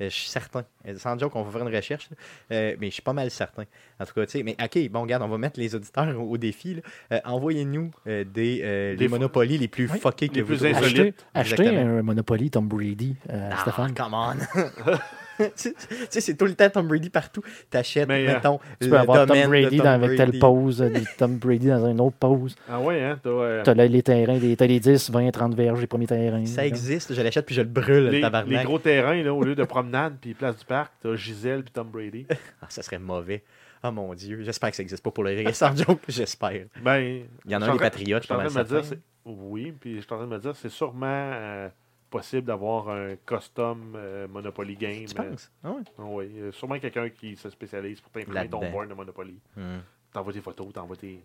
Euh, Je suis certain. Euh, Sans joke, on va faire une recherche. Euh, mais je suis pas mal certain. En tout cas, tu sais. Mais OK, bon, regarde, on va mettre les auditeurs au, au défi. là. Euh, Envoyez-nous euh, des, euh,
Des
les Monopoly les plus
Oui,
fuckés que
les
vous
plus insolites.
Achetez, un Monopoly Tom Brady, euh,
Ah,
Stéphane.
come on! *laughs* *laughs* tu sais, c'est tout le temps Tom Brady partout. T'achètes,
Mais, euh,
mettons,
Tu
le
peux avoir
domaine
Tom
de
Brady
Tom
dans, avec telle pause, euh, des Tom Brady dans une autre pause.
Ah ouais, hein? T'as euh,
les terrains, des- t'as les 10, 20, 30 verges, les premiers terrains.
Ça
là.
existe, je l'achète puis je le brûle, le
les,
tabarnak.
les gros terrains, là, au lieu de promenade puis place du parc, t'as Gisèle puis Tom Brady. *laughs*
Ah, ça serait mauvais. Oh mon Dieu, j'espère que ça existe pas pour le rire. Sans joke, j'espère.
Ben,
Il y en a un des Patriotes,
Je suis en train de me dire, oui, puis je suis en train de me dire, c'est sûrement euh, possible d'avoir un custom euh, Monopoly game.
Tu penses? Ah ouais.
Euh, oui, euh, sûrement quelqu'un qui se spécialise pour t'imprimer ton board de Monopoly.
Hmm,
T'envoies tes photos, t'envoies tes,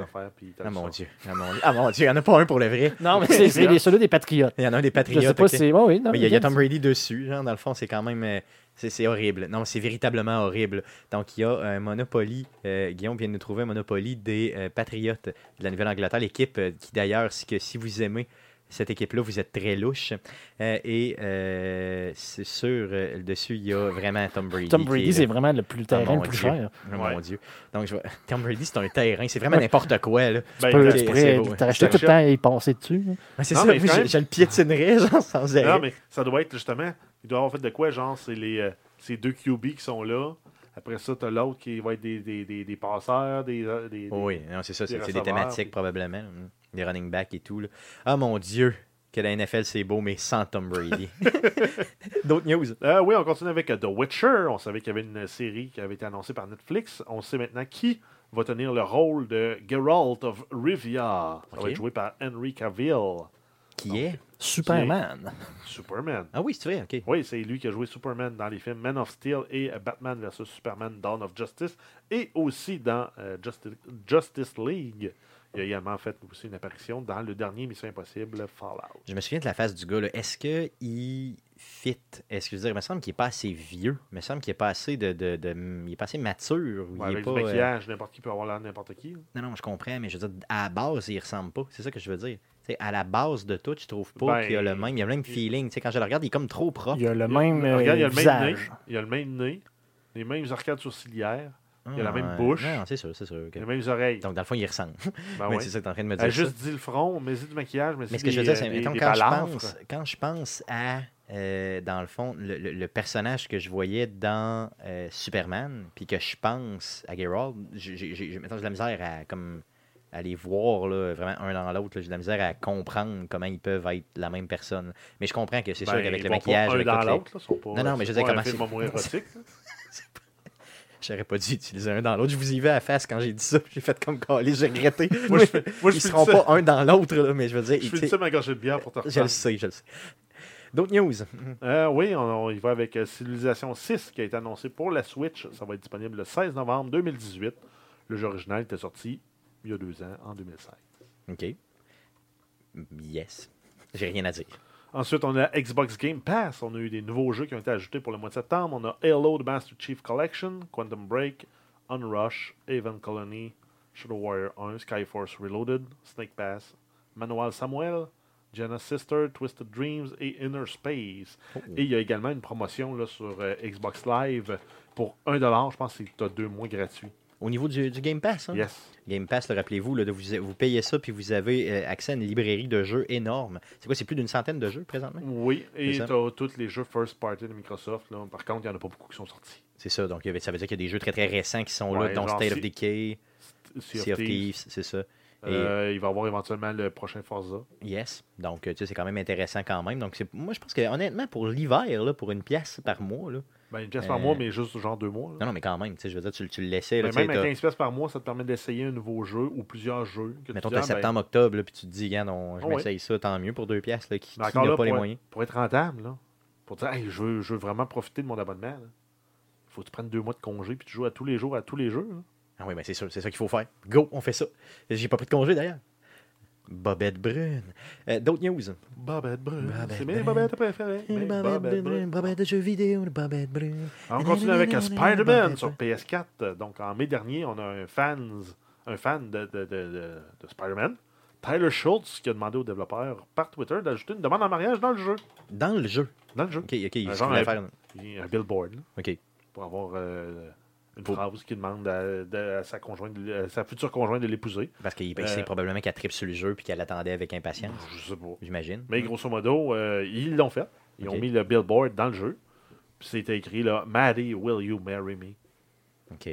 affaires, puis t'as
Ah mon. Dieu. Ah mon Dieu. Ah mon Dieu, il n'y en a pas un pour le vrai.
Non, mais c'est *laughs* ceux-là des Patriotes.
Il y en a un des
Je
Patriotes.
sais pas si oui, non,
Mais il y, a- y Tom Brady dessus. Genre, dans le fond, c'est quand même. c'est c'est horrible. Non, c'est véritablement horrible. Donc, il y a un Monopoly. euh, Guillaume vient de nous trouver un Monopoly des euh, Patriotes de la Nouvelle-Angleterre. L'équipe euh, qui, d'ailleurs, si, que, si vous aimez cette équipe-là, vous êtes très louche. Euh, et euh, c'est sûr, euh, dessus, il y a vraiment Tom Brady.
Tom Brady, c'est vraiment le plus terrain, le plus
Dieu.
cher.
Oh
Ouais.
mon Dieu. Donc, je vois- Tom Brady, c'est un terrain. C'est vraiment n'importe quoi. Là.
Ben,
Tu peux- tu pourrais tout le temps et y passer dessus. hein.
C'est
Non,
ça.
mais
je, je le piétinerais, *laughs* genre, sans arrêt.
Non, mais ça doit être justement. Il doit avoir fait de quoi, genre, c'est les euh, ces deux QB qui sont là. Après ça, t'as l'autre qui va être des, des, des, des passeurs, des. des, des-
Oh oui, non, c'est ça. C'est
des
thématiques,
puis-
probablement. Des running backs et tout. là. Ah mon Dieu, que la NFL, c'est beau, mais sans Tom Brady. *laughs* *laughs* D'autres news?
Euh, oui, on continue avec euh, The Witcher. On savait qu'il y avait une série qui avait été annoncée par Netflix. On sait maintenant qui va tenir le rôle de Geralt of Rivia. Ça
Ok.
va être joué par Henry Cavill,
Qui est
Superman.
Superman.
Ah oui, c'est vrai, ok.
Oui, c'est lui qui a joué Superman dans les films Man of Steel et euh, Batman vs Superman Dawn of Justice et aussi dans euh, Justi- Justice League. Il a également fait aussi une apparition dans le dernier Mission Impossible Fallout.
Je me souviens de la face du gars. là. Est-ce qu'il fit? Est-ce que je veux dire, il me semble qu'il n'est pas assez vieux. Il me semble qu'il n'est pas assez de, de, de- Il est pas assez mature.
Ouais,
il est
avec
pas,
du
euh,
maquillage, n'importe qui peut avoir l'air de n'importe qui.
Non, non, je comprends, mais je veux dire, à la base, il ressemble pas. C'est ça que je veux dire. À la base de tout, tu trouves pas
Ben,
qu'il y a le même. Il y a le même feeling. Tu sais, quand je le regarde, il est comme trop propre.
Il y a le
Il y a-
même euh,
regarde, il y a le même nez.
visage.
Il a le même nez, les mêmes arcades sourcilières, il a la
Ah,
même
ouais.
bouche.
Non, c'est sûr, c'est sûr. ok.
les mêmes oreilles.
Donc, dans le fond, il ressemble. *laughs*
Ben
Mais
ouais.
c'est ça que tu es en train de me
Elle
dire.
a
ça.
juste dit le front, mais c'est du maquillage, mais,
Mais ce que je veux dire, c'est mettons, quand, je pense, quand je pense à, euh, dans le fond, le, le- le personnage que je voyais dans euh, Superman, puis que je pense à Geralt, j'ai j'ai- j'ai- mettons, j'ai de la misère à, comme, à les voir là, vraiment un dans l'autre. là. J'ai de la misère à comprendre comment ils peuvent être la même personne. Mais je comprends que c'est sûr
Ben,
qu'avec
ils
le maquillage,
pas un
avec
dans
toutes les-
l'autre, là, sont pas-
Non, non, mais je veux dire, comment
film
c'est-. *laughs* J'aurais pas dû utiliser un dans l'autre. Je vous y vais à la face quand j'ai dit ça. J'ai fait comme calé, j'ai regretté.
Moi, je fais- moi, je
Ils seront pas un dans l'autre, mais je veux dire.
Je fais ça ma gorgée de bière pour te
Je le sais, je le sais. D'autres news?
Euh, oui, on, on y va avec euh, Civilization 6 qui a été annoncé pour la Switch. Ça va être disponible le 16 novembre 2018. Le jeu original était sorti il y a deux ans, en 2016.
OK. Yes. J'ai rien à dire.
Ensuite, on a Xbox Game Pass. On a eu des nouveaux jeux qui ont été ajoutés pour le mois de septembre. On a Halo The Master Chief Collection, Quantum Break, Unrush, Haven Colony, Shadow Warrior 1, Skyforce Reloaded, Snake Pass, Manuel Samuel, Jenna's Sister, Twisted Dreams et Inner Space. Et il y a également une promotion là, sur euh, Xbox Live pour 1$. Je pense que tu as deux mois gratuits.
Au niveau du, du Game Pass, hein?
Yes.
Game Pass, rappelez-vous, vous, vous payez ça, puis vous avez euh, accès à une librairie de jeux énorme. C'est quoi, c'est plus d'une centaine de jeux présentement?
Oui, et tu as tous les jeux first party de Microsoft. Là. Par contre, il n'y en a pas beaucoup qui sont sortis.
C'est ça, donc ça veut dire qu'il y a des jeux très très récents qui sont là, dont State of Decay,
Sea of Thieves.
C'est ça. Et-
Euh, il va y avoir éventuellement le prochain Forza.
Yes. Donc, euh, tu sais, c'est quand même intéressant quand même. Donc, moi, je pense que honnêtement, pour l'hiver, pour une pièce par mois, là,
Ben, une pièce
Euh,
par mois, mais juste genre deux mois. là.
non, non, mais quand même, tu sais, je veux dire, tu, tu le laissais. Là,
Mais
tu sais,
même à
t'as-
15 pièces par mois, ça te permet d'essayer un nouveau jeu ou plusieurs jeux. Que tu
mettons,
dis,
t'as
ah, ben,
septembre, octobre, là, puis tu te dis, regarde, on, je
Ah ouais.
m'essaye ça, tant mieux pour deux pièces, là, qui,
mais
qui
encore
n'a
là,
pas les
pour,
moyens.
pour être rentable, là, pour dire, hey, je, veux, je veux vraiment profiter de mon abonnement, il faut que tu prennes deux mois de congé puis tu joues à tous les jours à tous les jeux. là.
Ah oui, mais c'est sûr, c'est ça qu'il faut faire. Go, on fait ça. J'ai pas pris de congé d'ailleurs. Bobette brune. Euh, D'autres news?
Bobette brune. C'est mes bobettes préférées. mes bobettes brunes.
Bobette de jeux vidéo, Bobette brune.
On continue avec Spider-Man sur PS4. Euh, Donc, en mai dernier, on a un, fans, un fan de, de, de, de- de Spider-Man, Tyler Schultz, qui a demandé aux développeurs par Twitter d'ajouter une demande en mariage dans le jeu.
Dans le jeu?
Dans le jeu.
Ok, ok, il
Un genre un-
faire.
Un billboard là,
Ok.
pour avoir euh, une
Faut-
phrase qui demande à, de- à sa, conjointe, à sa future conjointe de l'épouser.
Parce qu'il
Euh,
sait probablement qu'elle tripe sur le jeu puis qu'elle attendait avec impatience,
Je sais pas.
j'imagine.
Mais grosso modo, euh, ils l'ont fait. Ils ont mis le billboard dans le jeu. Puis c'était écrit là, Maddie, will you marry me?
Ok.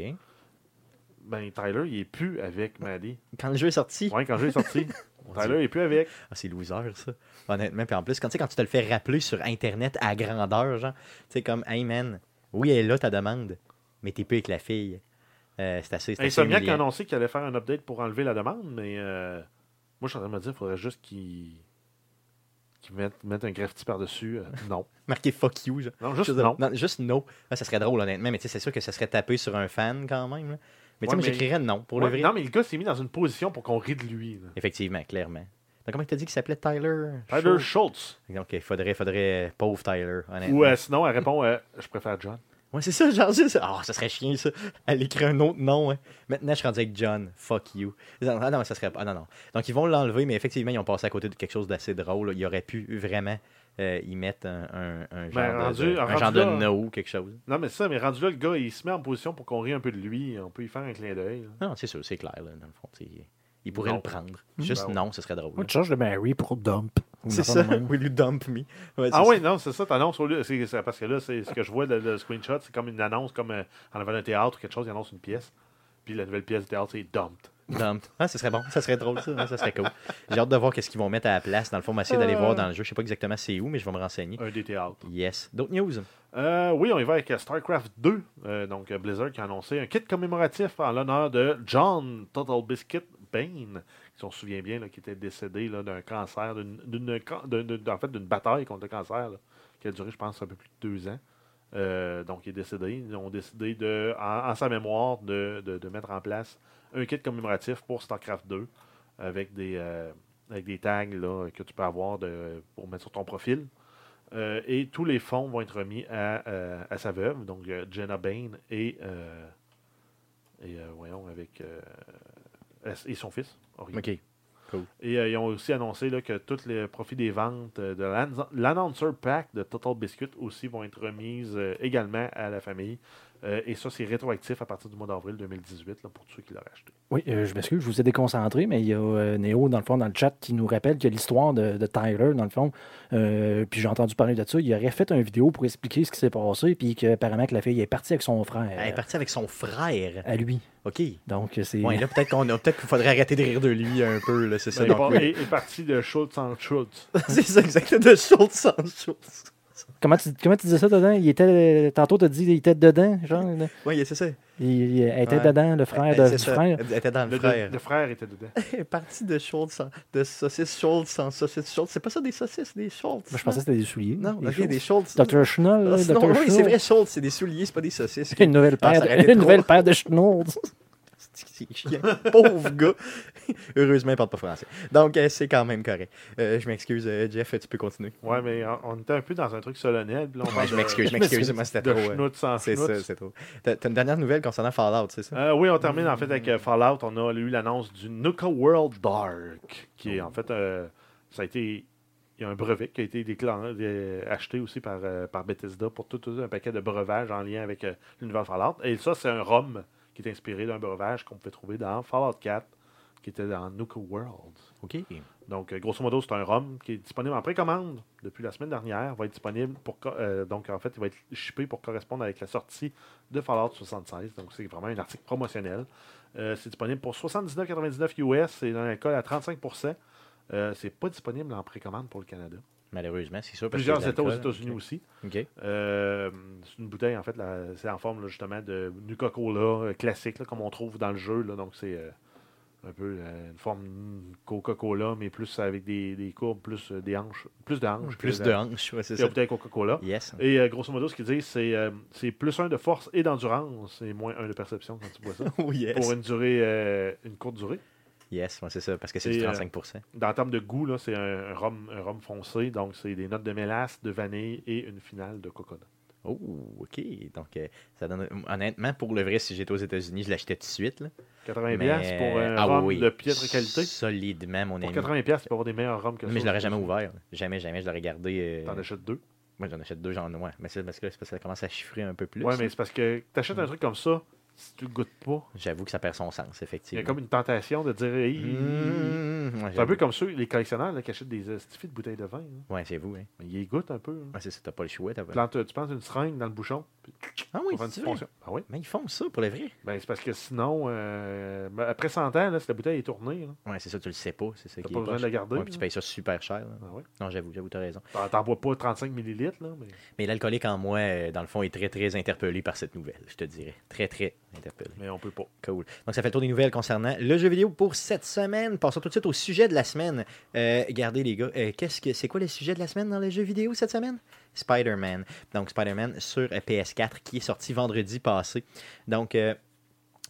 Ben, Tyler, il est plus avec Maddie.
Quand le jeu est sorti,
Ouais, quand le jeu est sorti, *laughs* Tyler est plus avec.
Ah, c'est loser, ça. Honnêtement. Puis en plus, quand, tu sais, quand tu te le fais rappeler sur Internet à grandeur, genre, tu sais, comme, hey man, oui, elle est là, ta demande, mais t'es plus avec la fille. Euh, c'est assez.
Insomniac a annoncé qu'il allait faire un update pour enlever la demande, mais euh, moi, je suis en train de me dire qu'il faudrait juste qu'il qu'il mette, mette un graffiti par-dessus. Euh, *laughs* non.
Marqué fuck you, genre.
Non, juste non.
non. Juste no. Ah, ça serait drôle, honnêtement, mais tu sais, c'est sûr que ça serait tapé sur un fan quand même. là. Mais tu sais,
Ouais, mais-
j'écrirais non, pour
Ouais,
le vrai.
Non, mais le gars s'est mis dans une position pour qu'on rit de lui. là.
Effectivement, clairement. Donc, comment tu as dit qu'il s'appelait Tyler
Tyler
Schultz?
Schultz.
Donc, il faudrait, faudrait, pauvre Tyler, honnêtement.
Ou euh, sinon, elle répond Je préfère John.
Ouais, c'est ça, genre, juste. Ah, ça serait chiant, ça. Elle écrit un autre nom, hein. Maintenant, je suis rendu avec John. Fuck you. Ah non, ça serait pas. Ah non, non. Donc, ils vont l'enlever, mais effectivement, ils ont passé à côté de quelque chose d'assez drôle. là. Ils auraient pu vraiment euh, y mettre un, un, un genre,
Ben,
de,
rendu-
de- un genre de
là-
no ou quelque chose.
Non, mais ça, mais rendu là, le gars, il se met en position pour qu'on rie un peu de lui. On peut y faire un clin d'œil.
Non, c'est sûr, c'est clair, là, dans le fond. Il pourrait
Non.
le prendre. Juste
Ben ouais.
non, ce serait drôle.
Tu changes de Mary pour Dump.
C'est ça.
de.
Will *laughs* you dump me? Ouais,
Ah oui, non, c'est ça, t'annonces au lieu. parce que là, c'est ce que je vois, le, le screenshot, c'est comme une annonce, comme euh, en avant d'un théâtre ou quelque chose, il annonce une pièce. Puis la nouvelle pièce du théâtre, c'est Dumped.
Dump. Ah, ce serait bon. Ça serait drôle, ça. Ça serait cool. J'ai hâte de voir qu'est-ce qu'ils vont mettre à la place. Dans le fond, on va essayer d'aller voir dans le jeu. Je sais pas exactement c'est où, mais je vais me renseigner.
Un des théâtres.
Yes. D'autres news?
Euh, oui, on y va avec euh, StarCraft 2. Euh, donc, euh, Blizzard qui a annoncé un kit commémoratif en l'honneur de John Total Biscuit Bane, on se souvient bien, qui était décédé d'un cancer, en fait, d'une bataille contre le cancer, qui a duré, je pense, un peu plus de deux ans. Euh, donc, il est décédé. Ils ont décidé, de, en, sa mémoire, de, mettre en place un kit commémoratif pour StarCraft 2 avec des, euh, avec des tags que tu peux avoir pour mettre sur ton profil. Euh, et tous les fonds vont être remis à, sa veuve, donc Jenna Bain et, voyons, avec et son fils.
OK.
Et euh, ils ont aussi annoncé là, que tous les profits des ventes euh, de l'an- l'Announcer Pack de Total Biscuit aussi vont être remises euh, également à la famille. Euh, et ça, c'est rétroactif à partir du mois d'avril 2018 là, pour ceux qui l'auraient acheté.
Oui, euh, je m'excuse, je vous ai déconcentré, mais il y a euh, Néo, dans le fond, dans le chat, qui nous rappelle que l'histoire de, de Tyler, dans le fond, euh, puis j'ai entendu parler de ça, il aurait fait une vidéo pour expliquer ce qui s'est passé, puis qu'apparemment que la fille est partie avec son frère.
Elle est partie avec son frère.
à lui.
OK.
Donc, c'est.
Ouais, là, peut-être qu'on a, peut-être qu'il faudrait arrêter de rire de lui un peu, là, c'est ça.
Il est,
oui.
parti de Schultz en Schultz. *laughs*
c'est ça, exactement, de Schultz sans Schultz.
Comment tu, comment tu disais ça dedans? Il était, tantôt, tu as dit qu'il était dedans, genre. là.
Oui, c'est ça.
Il, il était
Ouais.
dedans, le frère
Euh,
de
ça.
frère.
Elle était dans le,
Le,
frère.
le frère était dedans. *laughs*
Est partie de Schultz, sans- de saucisse Schultz sans saucisse Schultz. C'est pas ça des saucisses, des Schultz.
Moi, je pensais que c'était des souliers.
Non,
des
ok,
choses.
des Schultz.
Dr. Schnoll,
Ah,
Dr.
oui, c'est
Schnoll.
vrai, Schultz, c'est des souliers, c'est pas des saucisses. *laughs*
Une nouvelle
Ah,
paire,
ça aurait
de, une nouvelle paire de Schnoll. *laughs* *laughs*
C'est chiant. Pauvre gars. Heureusement, il parle pas français. Donc, euh, c'est quand même correct. Euh, je m'excuse, euh, Jeff, tu peux continuer.
Ouais, mais on, on était un peu dans un truc solennel. puis là, on
Ouais, je
de-
m'excuse, je *laughs* m'excuse. Moi, c'était trop. C'est ça, c'est trop. T'as une dernière nouvelle concernant Fallout, c'est ça?
Oui, on termine en fait avec Fallout. On a eu l'annonce du Nuka World Dark, qui est en fait, ça a été, il y a un brevet qui a été déclaré, acheté aussi par, par Bethesda pour tout, tout un paquet de breuvages en lien avec euh, l'univers Fallout. Et ça, c'est un rhum qui est inspiré d'un breuvage qu'on peut trouver dans Fallout 4, qui était dans Nuka World.
OK.
Donc, euh, grosso modo, c'est un rhum qui est disponible en précommande depuis la semaine dernière. va être disponible pour. euh, donc, en fait, il va être shippé pour correspondre avec la sortie de Fallout 76. Donc, c'est vraiment un article promotionnel. Euh, c'est disponible pour 79,99 US et dans un cas à 35% euh, C'est pas disponible en précommande pour le Canada.
Malheureusement, c'est sûr. parce
Plusieurs États aux. États-Unis aussi. Euh, c'est une bouteille, en fait, c'est en forme là, justement de Nuka-Cola euh, classique, là, comme on trouve dans le jeu. là. donc, c'est euh, un peu euh, une forme Coca-Cola, mais plus avec des, des courbes, plus des hanches, plus de hanches.
Plus de hanches, ouais, c'est
la
ça.
bouteille Coca-Cola.
Yes.
Et grosso modo, ce qu'ils disent, c'est plus un de force et d'endurance et moins un de perception quand tu bois ça. *laughs*
Oh, yes.
Pour une durée, une courte durée.
Yes, ouais, c'est ça, parce que c'est du
euh,
35%
Dans le terme de goût, c'est un, un rhum, un rhum foncé, donc c'est des notes de mélasse, de vanille et une finale de coconut.
Oh, OK. Donc, euh, ça donne... honnêtement, pour le vrai, si j'étais aux États-Unis, je l'achetais tout de suite. Là.
80$
Mais-
piastres pour un
Ah
rhum
oui,
de piètre qualité?
Solidement, mon
Pour
ami.
80$, piastres, tu peux avoir des meilleurs rhums que ça.
Mais je l'aurais jamais ouvert. là. Jamais, jamais, je l'aurais gardé. euh,
T'en achètes deux?
Moi, j'en achète deux, j'en ai. Ouais. Mais c'est parce que, parce ça commence à chiffrer un peu plus.
Ouais, mais c'est parce que t'achètes un truc comme ça, si tu le goûtes pas,
J'avoue que ça perd son sens,
il y a
effectivement.
comme une tentation de dire. Hey,
Mmh,
C'est un peu comme ceux, les collectionneurs là, qui achètent des estifis de bouteilles de vin. hein.
Ouais, c'est vous. Hein.
Mais ils goûtent un peu. hein.
Ouais, c'est ça, t'as pas le choix. Pas...
plantes- tu plantes une seringue dans le bouchon, puis
Ah oui, c'est vrai.
Ah oui?
Mais ils font ça pour le vrai.
Ben, c'est parce que sinon, euh, ben, après 100 ans, là, si la bouteille est tournée, là,
Ouais, c'est ça, tu le sais pas. C'est ça qui
pas
est
besoin de la garder.
Ouais, puis tu payes ça super cher.
Ah ouais.
Non, j'avoue, j'avoue, t'as raison.
T'en- bois pas 35 millilitres, là, mais
Mais l'alcoolique en moi, euh, dans le fond, est très, très interpellé par cette nouvelle, je te dirais. Très, très interpellé.
mais on peut pas.
Cool. Donc, ça fait le tour des nouvelles concernant le jeu vidéo pour cette semaine. Passons tout de suite au sujet de la semaine. Euh, regardez, les gars, euh, qu'est-ce que c'est quoi le sujet de la semaine dans les jeux vidéo cette semaine? Spider-Man. Donc, Spider-Man sur euh, PS4 qui est sorti vendredi passé. Donc, euh,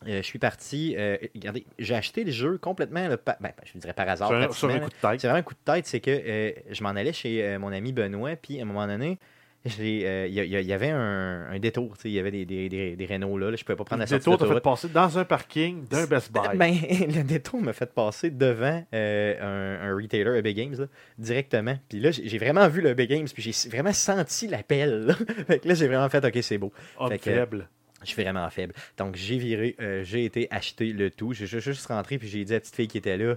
euh, je suis parti. euh, regardez, j'ai acheté le jeu complètement, là, pa- ben, je dirais par hasard. Pratiquement,
sur un coup de tête.
C'est vraiment un coup de tête, c'est que euh, je m'en allais chez mon ami Benoît, puis à un moment donné, euh, il y, avait un, un détour, il y avait des, des, des, des Renault là, là, je pouvais pas prendre
Le
la sortie
détour t'a fait passer dans un parking d'un Best Buy.
Ben, *laughs* le détour m'a fait passer devant euh, un, un retailer EB Games là, directement. Puis là, j'ai vraiment vu le EB Games, puis j'ai vraiment senti l'appel. Là. *laughs* Fait que là, j'ai vraiment fait, OK, c'est beau.
Homme
fait que-
faible.
Je suis vraiment faible. Donc, j'ai viré, euh, j'ai été acheter le tout. J'ai ju- juste rentré, puis j'ai dit à la petite fille qui était là,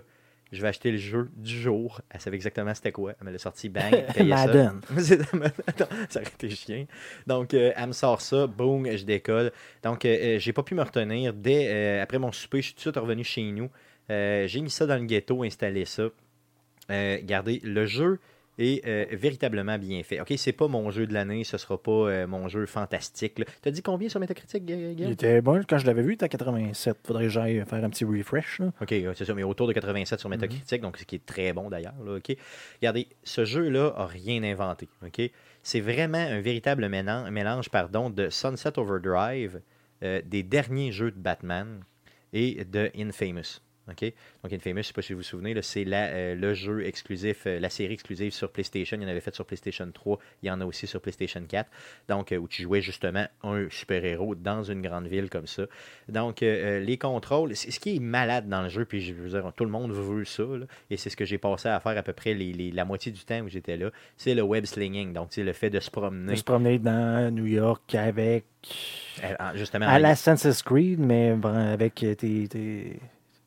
je vais acheter le jeu du jour. Elle savait exactement c'était quoi. Elle me l'a sorti, bang, *laughs* payait ça.
Madden. *laughs*
C'est- Attends, ça aurait été chien. Donc, euh, elle me sort ça, boum, je décolle. Donc, euh, euh, j'ai pas pu me retenir. Dès, euh, après mon souper, je suis tout de suite revenu chez nous. J'ai mis ça dans le ghetto, installé ça. Regardez, le jeu est euh, véritablement bien fait. OK, c'est pas mon jeu de l'année, ce sera pas euh, mon jeu fantastique. T'as dit combien sur Metacritic,
Il était bon. Quand je l'avais vu, il était à 87. Faudrait que j'aille faire un petit refresh. Là.
OK, c'est ça, mais autour de 87 sur Metacritic, donc ce qui est très bon d'ailleurs. OK. Regardez, ce jeu-là a rien inventé. OK? C'est vraiment un véritable mélange, mélange pardon, de Sunset Overdrive, euh, des derniers jeux de Batman et de Infamous. OK? Donc, Infamous, je ne sais pas si vous vous souvenez, c'est euh, le jeu exclusif, euh, la série exclusive sur PlayStation. Il y en avait fait sur PlayStation 3, il y en a aussi sur PlayStation 4. Donc, euh, où tu jouais justement un super-héros dans une grande ville comme ça. Donc, les contrôles, ce qui est malade dans le jeu, puis je veux dire, tout le monde veut ça, là, et c'est ce que j'ai passé à faire à peu près les- les- la moitié du temps où j'étais là, c'est le web slinging. Donc, c'est le fait de se promener,
De se promener dans New York avec.
en- justement,
À la Census Creed, mais avec tes. tes-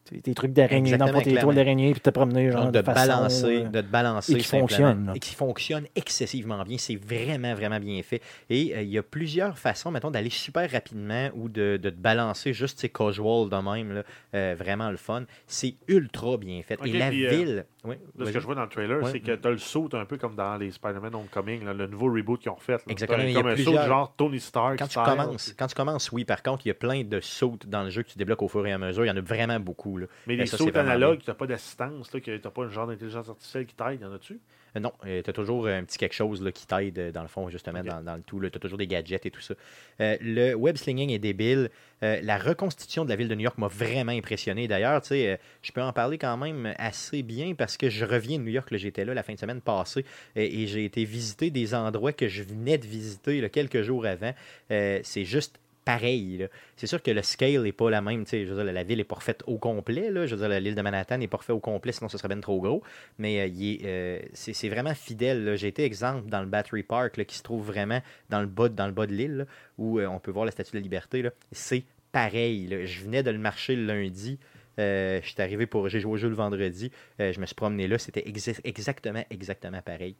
tes- trucs d'araignée, dans tes toiles d'araignée, puis te promener, genre,
Donc, de,
façon,
balancer,
euh,
de te balancer
et qui fonctionne.
Et qui fonctionne excessivement bien. C'est vraiment, vraiment bien fait. Et euh, il y a plusieurs façons, mettons, d'aller super rapidement ou de, de te balancer juste, c'est casual de même. là. Euh, vraiment le fun. C'est ultra bien fait. Et la
puis, euh,
ville. Oui,
Là, ce que je vois dans le trailer, c'est que tu as le saut un peu comme dans les Spider-Man Homecoming, là, le nouveau reboot qu'ils ont fait. là.
Exactement, il y a
Comme un
plusieurs-
saut genre Tony Stark.
Quand tu, commences, quand tu commences, oui, par contre, il y a plein de sauts dans le jeu que tu débloques au fur et à mesure. Il y en a vraiment beaucoup. là.
Mais
Ben,
les
ça,
sauts analogues, tu n'as pas d'assistance, tu n'as pas un genre d'intelligence artificielle qui t'aide, y en a-tu?
Non, tu as toujours un petit quelque chose là, qui t'aide euh, dans le fond, justement, dans, dans le tout. Tu as toujours des gadgets et tout ça. Euh, le web slinging est débile. Euh, la reconstitution de la ville de New York m'a vraiment impressionné. D'ailleurs, tu sais, euh, je peux en parler quand même assez bien parce que je reviens de New York. J'étais là la fin de semaine passée et, et j'ai été visiter des endroits que je venais de visiter là, quelques jours avant. Euh, C'est juste pareil. C'est sûr que le scale n'est pas la même. Je veux dire, la ville est pas refaite au complet. Là. Je veux dire, l'île de Manhattan n'est pas refaite au complet, sinon ce serait bien trop gros. Mais euh, euh, c'est vraiment fidèle. J'ai été exemple dans le Battery Park qui se trouve vraiment dans le bas, de l'île, où euh, on peut voir la Statue de la Liberté. C'est pareil. Je venais de le marcher le lundi. Je suis arrivé pour. J'ai joué au jeu le vendredi. Je me suis promené là. C'était exa- exactement, exactement pareil.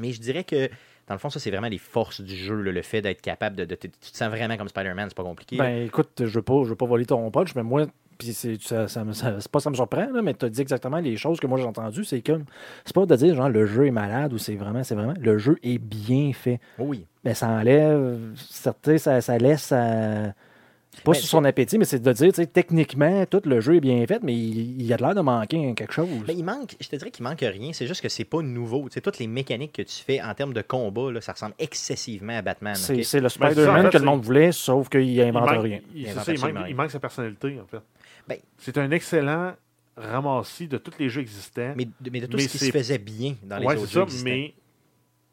Mais je dirais que, dans le fond, ça, c'est vraiment les forces du jeu, le fait d'être capable de, de- Tu te sens vraiment comme Spider-Man, c'est pas compliqué.
Ben, écoute, je veux pas, je veux pas voler ton punch, mais moi, puis c'est ça, ça, c'est pas ça me surprend, là, mais tu as dit exactement les choses que moi j'ai entendues. C'est comme, c'est pas de dire genre le jeu est malade ou c'est vraiment, c'est vraiment, le jeu est bien fait.
Oh oui.
Mais ça enlève, ça, ça laisse à- pas
Ben,
sur son appétit, mais c'est de dire, techniquement, tout le jeu est bien fait, mais il, il y a de l'air de manquer quelque chose.
Ben, il manque, je te dirais qu'il manque rien, c'est juste que c'est pas nouveau. Toutes les mécaniques que tu fais en termes de combat, là, ça ressemble excessivement à Batman.
c'est le
Ben, en
Spider-Man
fait,
que le monde voulait, sauf qu'il
il
invente
manque,
rien.
il-
invente
ça, manque,
rien.
il manque sa personnalité, en fait.
Ben-
c'est un excellent ramassis de tous les jeux existants.
Mais, de- mais de tout
Mais
ce qui se
c'est-
faisait bien dans les
ouais,
autres jeux
ça,
existants.
mais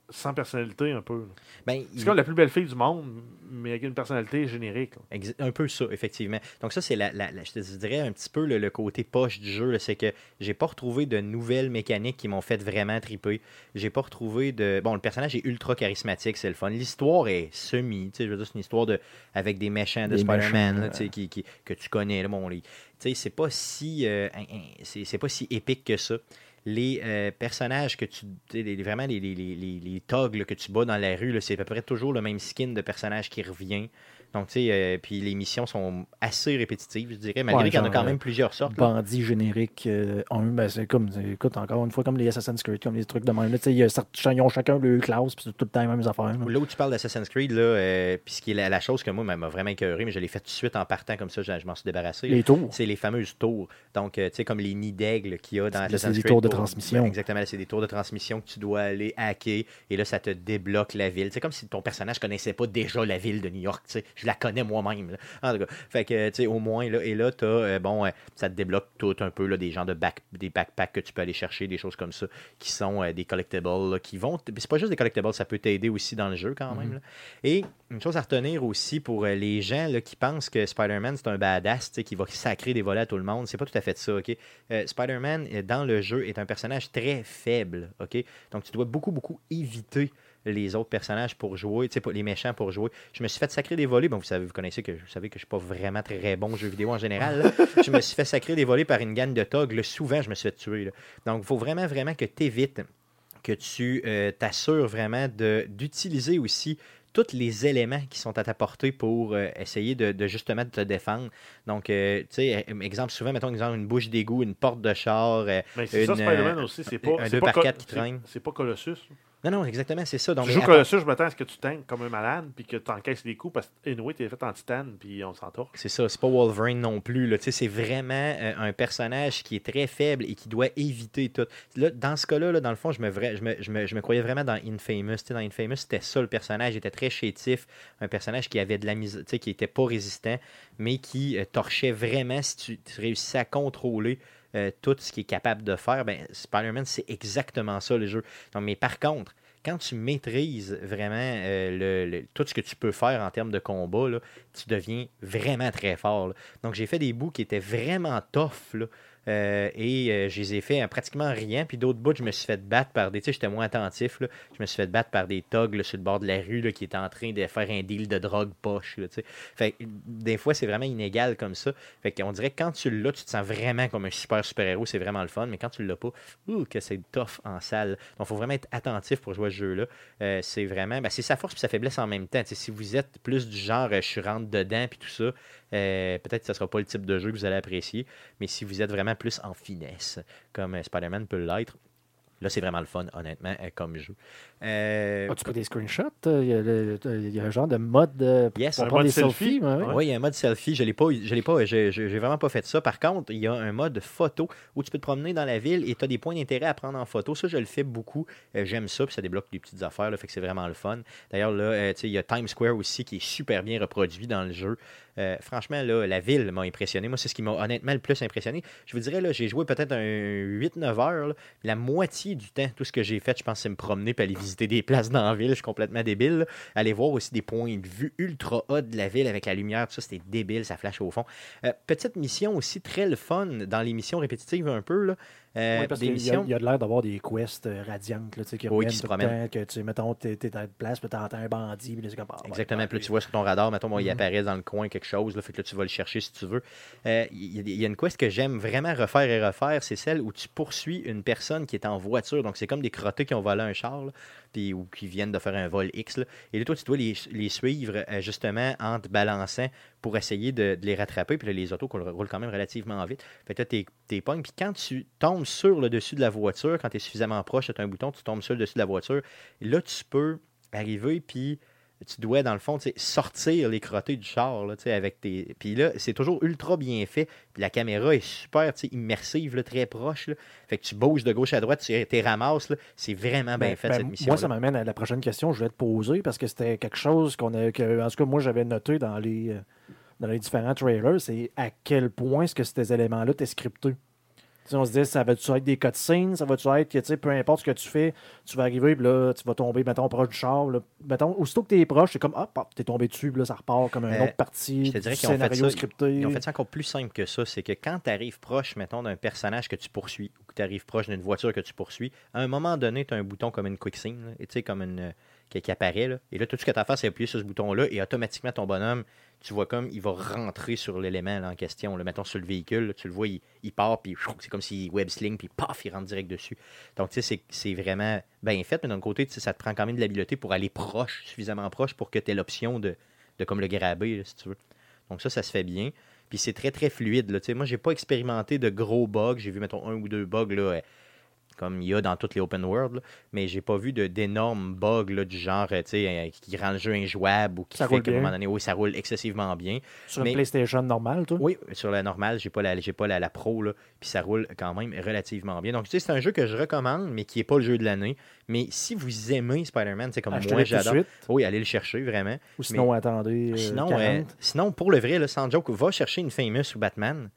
sans personnalité un peu.
Ben,
C'est
il-
comme la plus belle fille du monde, mais avec une personnalité générique.
Un peu ça, effectivement. Donc ça, c'est la, la- la- je te dirais un petit peu le, le côté poche du jeu. C'est que j'ai pas retrouvé de nouvelles mécaniques qui m'ont fait vraiment triper. J'ai pas retrouvé de... Bon, le personnage est ultra charismatique, c'est le fun. L'histoire est semi. tu sais, Je veux dire, c'est une histoire de avec des méchants de Spider-Man qui, qui- que tu connais. Là, bon, les- tu sais, c'est pas si euh, c'est pas si épique que ça. Les euh, personnages que tu. vraiment, les, les, les, les, que tu bats dans la rue, c'est à peu près toujours le même skin de personnage qui revient. Donc, tu sais, euh, puis les missions sont assez répétitives, je dirais, malgré
Ouais,
qu'il y en a quand
euh,
même plusieurs sortes.
Bandit générique 1, ben c'est comme, écoute, encore une fois, comme les Assassin's Creed, comme les trucs de même. là, Ils ont chacun leur classe, puis c'est tout le temps les mêmes affaires. là.
Là où tu parles d'Assassin's Creed, là, euh, puis ce qui est la, la chose que moi m'a vraiment écœuré, mais je l'ai fait tout de suite en partant comme ça, je, je m'en suis débarrassé.
Les tours.
C'est les fameuses tours. Donc, euh, tu sais, comme les nids d'aigle qu'il y a dans Assassin's
c'est des
Creed.
tours de
pour-
transmission.
Ben, exactement, c'est des tours de transmission que tu dois aller hacker et là, ça te débloque la ville. C'est comme si ton personnage connaissait pas déjà la ville de New York. tu sais. Je la connais moi-même. En tout cas, fait que, tu sais, au moins, là, et là, tu bon, euh, ça te débloque tout un peu là, des gens de back, des backpacks que tu peux aller chercher, des choses comme ça, qui sont euh, des collectibles, là, qui vont. C'est pas juste des collectibles, ça peut t'aider aussi dans le jeu quand même. là. Et une chose à retenir aussi pour euh, les gens là, qui pensent que Spider-Man c'est un badass tu sais, qui va sacrer des volets à tout le monde, c'est pas tout à fait ça. ok? Euh, Spider-Man euh, dans le jeu est un personnage très faible. ok? Donc tu dois beaucoup, beaucoup éviter les autres personnages pour jouer, tu sais, pas- les méchants pour jouer. Je me suis fait sacrer des volets. Bon, vous savez, vous connaissez que vous savez que je suis pas vraiment très bon aux jeux vidéo en général. *laughs* je me suis fait sacrer des volets par une gang de là. Souvent, je me suis fait tuer. là. Donc, il faut vraiment, vraiment que tu évites que tu euh, t'assures vraiment de- d'utiliser aussi tous les éléments qui sont à ta portée pour euh, essayer de, de justement de te défendre. Donc, euh, tu sais, euh, exemple, souvent, mettons exemple, une bouche d'égout, une porte de char. euh,
Mais c'est ça, Spider-Man aussi. C'est
un
pas,
deux
pas
par
Col-
quatre qui
c'est-
traîne.
C'est pas Colossus.
Non, non, exactement, c'est ça. Donc,
Tu joues
à-
Colossus, je m'attends à ce que tu tanks comme un malade, puis que tu encaisses des coups, parce que, anyway, t'es fait en titane, puis on s'en torche.
C'est ça, c'est pas Wolverine non plus. C'est vraiment euh, un personnage qui est très faible et qui doit éviter tout. Là, dans ce cas-là, là, dans le fond, je me, je, me, je, me, je me croyais vraiment dans Infamous. Dans Infamous, c'était ça le personnage. Il était très chétif. Un personnage qui avait de la mise, tu sais, qui était pas résistant, mais qui euh, torchait vraiment si tu, tu réussissais à contrôler euh, tout ce qu'il est capable de faire. Ben, Spider-Man, c'est exactement ça le jeu. Mais par contre, quand tu maîtrises vraiment euh, le- tout ce que tu peux faire en termes de combat, tu deviens vraiment très fort. Donc, j'ai fait des bouts qui étaient vraiment tough. Euh, et euh, je les ai fait en pratiquement rien. Puis d'autres bouts, je me suis fait battre par des. Tu sais, j'étais moins attentif. là. Je me suis fait battre par des thugs là, sur le bord de la rue qui étaient en train de faire un deal de drogue poche. des fois, c'est vraiment inégal comme ça. Fait qu'on dirait que quand tu l'as, tu te sens vraiment comme un super super-héros. C'est vraiment le fun. Mais quand tu l'as pas, que c'est tough en salle. Donc, il faut vraiment être attentif pour jouer à ce jeu-là. Euh, c'est vraiment. ben, c'est sa force puis sa faiblesse en même temps. Si vous êtes plus du genre, je suis rentre dedans puis tout ça, euh, peut-être que ce ne sera pas le type de jeu que vous allez apprécier. Mais si vous êtes vraiment plus en finesse, comme euh, Spider-Man peut l'être, là, c'est vraiment le fun, honnêtement, euh, comme jeu. Euh,
As-tu pris des screenshots? Il y, a le- il y a un genre de mode pour
Yes.
pour
Un
prendre
mode
des
selfie?
selfies. ouais, ouais.
Oui, il y a un mode selfie. Je l'ai pas, je l'ai pas, j'ai vraiment pas fait ça. Par contre, il y a un mode photo où tu peux te promener dans la ville et tu as des points d'intérêt à prendre en photo. Ça, je le fais beaucoup. J'aime ça, puis ça débloque des petites affaires, là, fait que c'est vraiment le fun. D'ailleurs, là, tu sais, il y a Times Square aussi qui est super bien reproduit dans le jeu. Euh, franchement, là, la ville m'a impressionné. Moi, c'est ce qui m'a honnêtement le plus impressionné. Je vous dirais, là, j'ai joué peut-être un 8-9 heures. La moitié du temps, tout ce que j'ai fait, je pense, c'est me promener et aller visiter des *laughs* places dans la ville. Je suis complètement débile. Aller voir aussi des points de vue ultra hauts de la ville avec la lumière. Tout ça, c'était débile. Ça flash au fond. Euh, petite mission aussi très le fun dans les missions répétitives un peu. Là. Euh,
Oui, parce
des
qu'il y a,
missions.
il y a de l'air d'avoir des quests euh, radiantes là, tu sais, qui
Oui,
reviennent
qui se promènent.
temps, que tu mettons, t'es, t'es à une place, puis t'entends un bandit, puis comme, ah,
Exactement.
ouais,
Puis là, tu vois sur ton radar, mettons, bon, il
Mhm.
apparaît dans le coin quelque chose. Là, fait que là, tu vas le chercher si tu veux. Euh, Il y, a- il y a une quest que j'aime vraiment refaire et refaire, c'est celle où tu poursuis une personne qui est en voiture. Donc, c'est comme des crottés qui ont volé un char, là, ou qui viennent de faire un vol X. Et là, toi, tu dois les, suivre euh, justement en te balançant pour essayer de, les rattraper. Puis les autos roulent quand même relativement vite. Fait que t'es. Puis quand tu tombes sur le dessus de la voiture, quand tu es suffisamment proche, tu as un bouton, tu tombes sur le dessus de la voiture. Là, tu peux arriver, puis tu dois, dans le fond, sortir les crottés du char, là, avec tes... Puis là, c'est toujours ultra bien fait. Puis la caméra est super, immersive, là, très proche, là. Fait que tu bouges de gauche à droite, tu t'es ramasses. C'est vraiment bien
Ben,
fait,
ben,
cette mission
Moi, ça m'amène à la prochaine question que je vais te poser parce que c'était quelque chose qu'on a, que, en tout cas, moi, j'avais noté dans les, euh, dans les différents trailers, c'est à quel point est-ce que ces éléments-là t'es scripté? On se dit, ça va-tu être des cutscenes, ça va-tu être que, tu sais, peu importe ce que tu fais, tu vas arriver, puis là, tu vas tomber, mettons, proche du char. Là. Mettons, aussitôt que t'es proche, c'est comme, hop, hop, t'es tombé dessus, puis là, ça repart comme une
Euh,
autre partie
je te dirais qu'ils ont fait ça-
scripté.
Ils ont fait ça encore plus simple que ça. C'est que quand tu arrives proche, mettons, d'un personnage que tu poursuis ou que tu arrives proche d'une voiture que tu poursuis, à un moment donné, tu as un bouton comme une quick scene, tu sais, comme une. euh, qui, qui apparaît. Là. Et là, tout ce que tu as à faire, c'est appuyer sur ce bouton-là et automatiquement, ton bonhomme, tu vois comme il va rentrer sur l'élément en question. Là. Mettons sur le véhicule, tu le vois, il, il part, puis c'est comme s'il web sling, puis paf, il rentre direct dessus. Donc, tu sais, c'est- vraiment bien fait, mais d'un côté, ça te prend quand même de l'habileté pour aller proche, suffisamment proche pour que tu aies l'option de, comme le graber, là, si tu veux. Donc ça, ça se fait bien. Puis c'est très, très fluide. Là. Tu sais, Moi, j'ai pas expérimenté de gros bugs. J'ai vu, mettons, un ou deux bugs là, euh, comme il y a dans toutes les open world, là. mais j'ai pas vu de- d'énormes bugs là, du genre euh, tu sais, euh, qui rend le jeu injouable ou qui
Ça
fait qu'à un moment donné, oui, ça roule excessivement bien.
Sur
mais-
une PlayStation normale, toi?
Oui, sur la normale, j'ai pas la, j'ai pas la, la pro, là, puis ça roule quand même relativement bien. Donc, tu sais, c'est un jeu que je recommande, mais qui est pas le jeu de l'année. Mais si vous aimez Spider-Man, c'est comme moi, j'adore. Oui, allez le chercher, vraiment.
Ou sinon, attendez. euh,
Sinon,
40.
euh, sinon, pour le vrai, là, sans joke, va chercher une Famous ou Batman.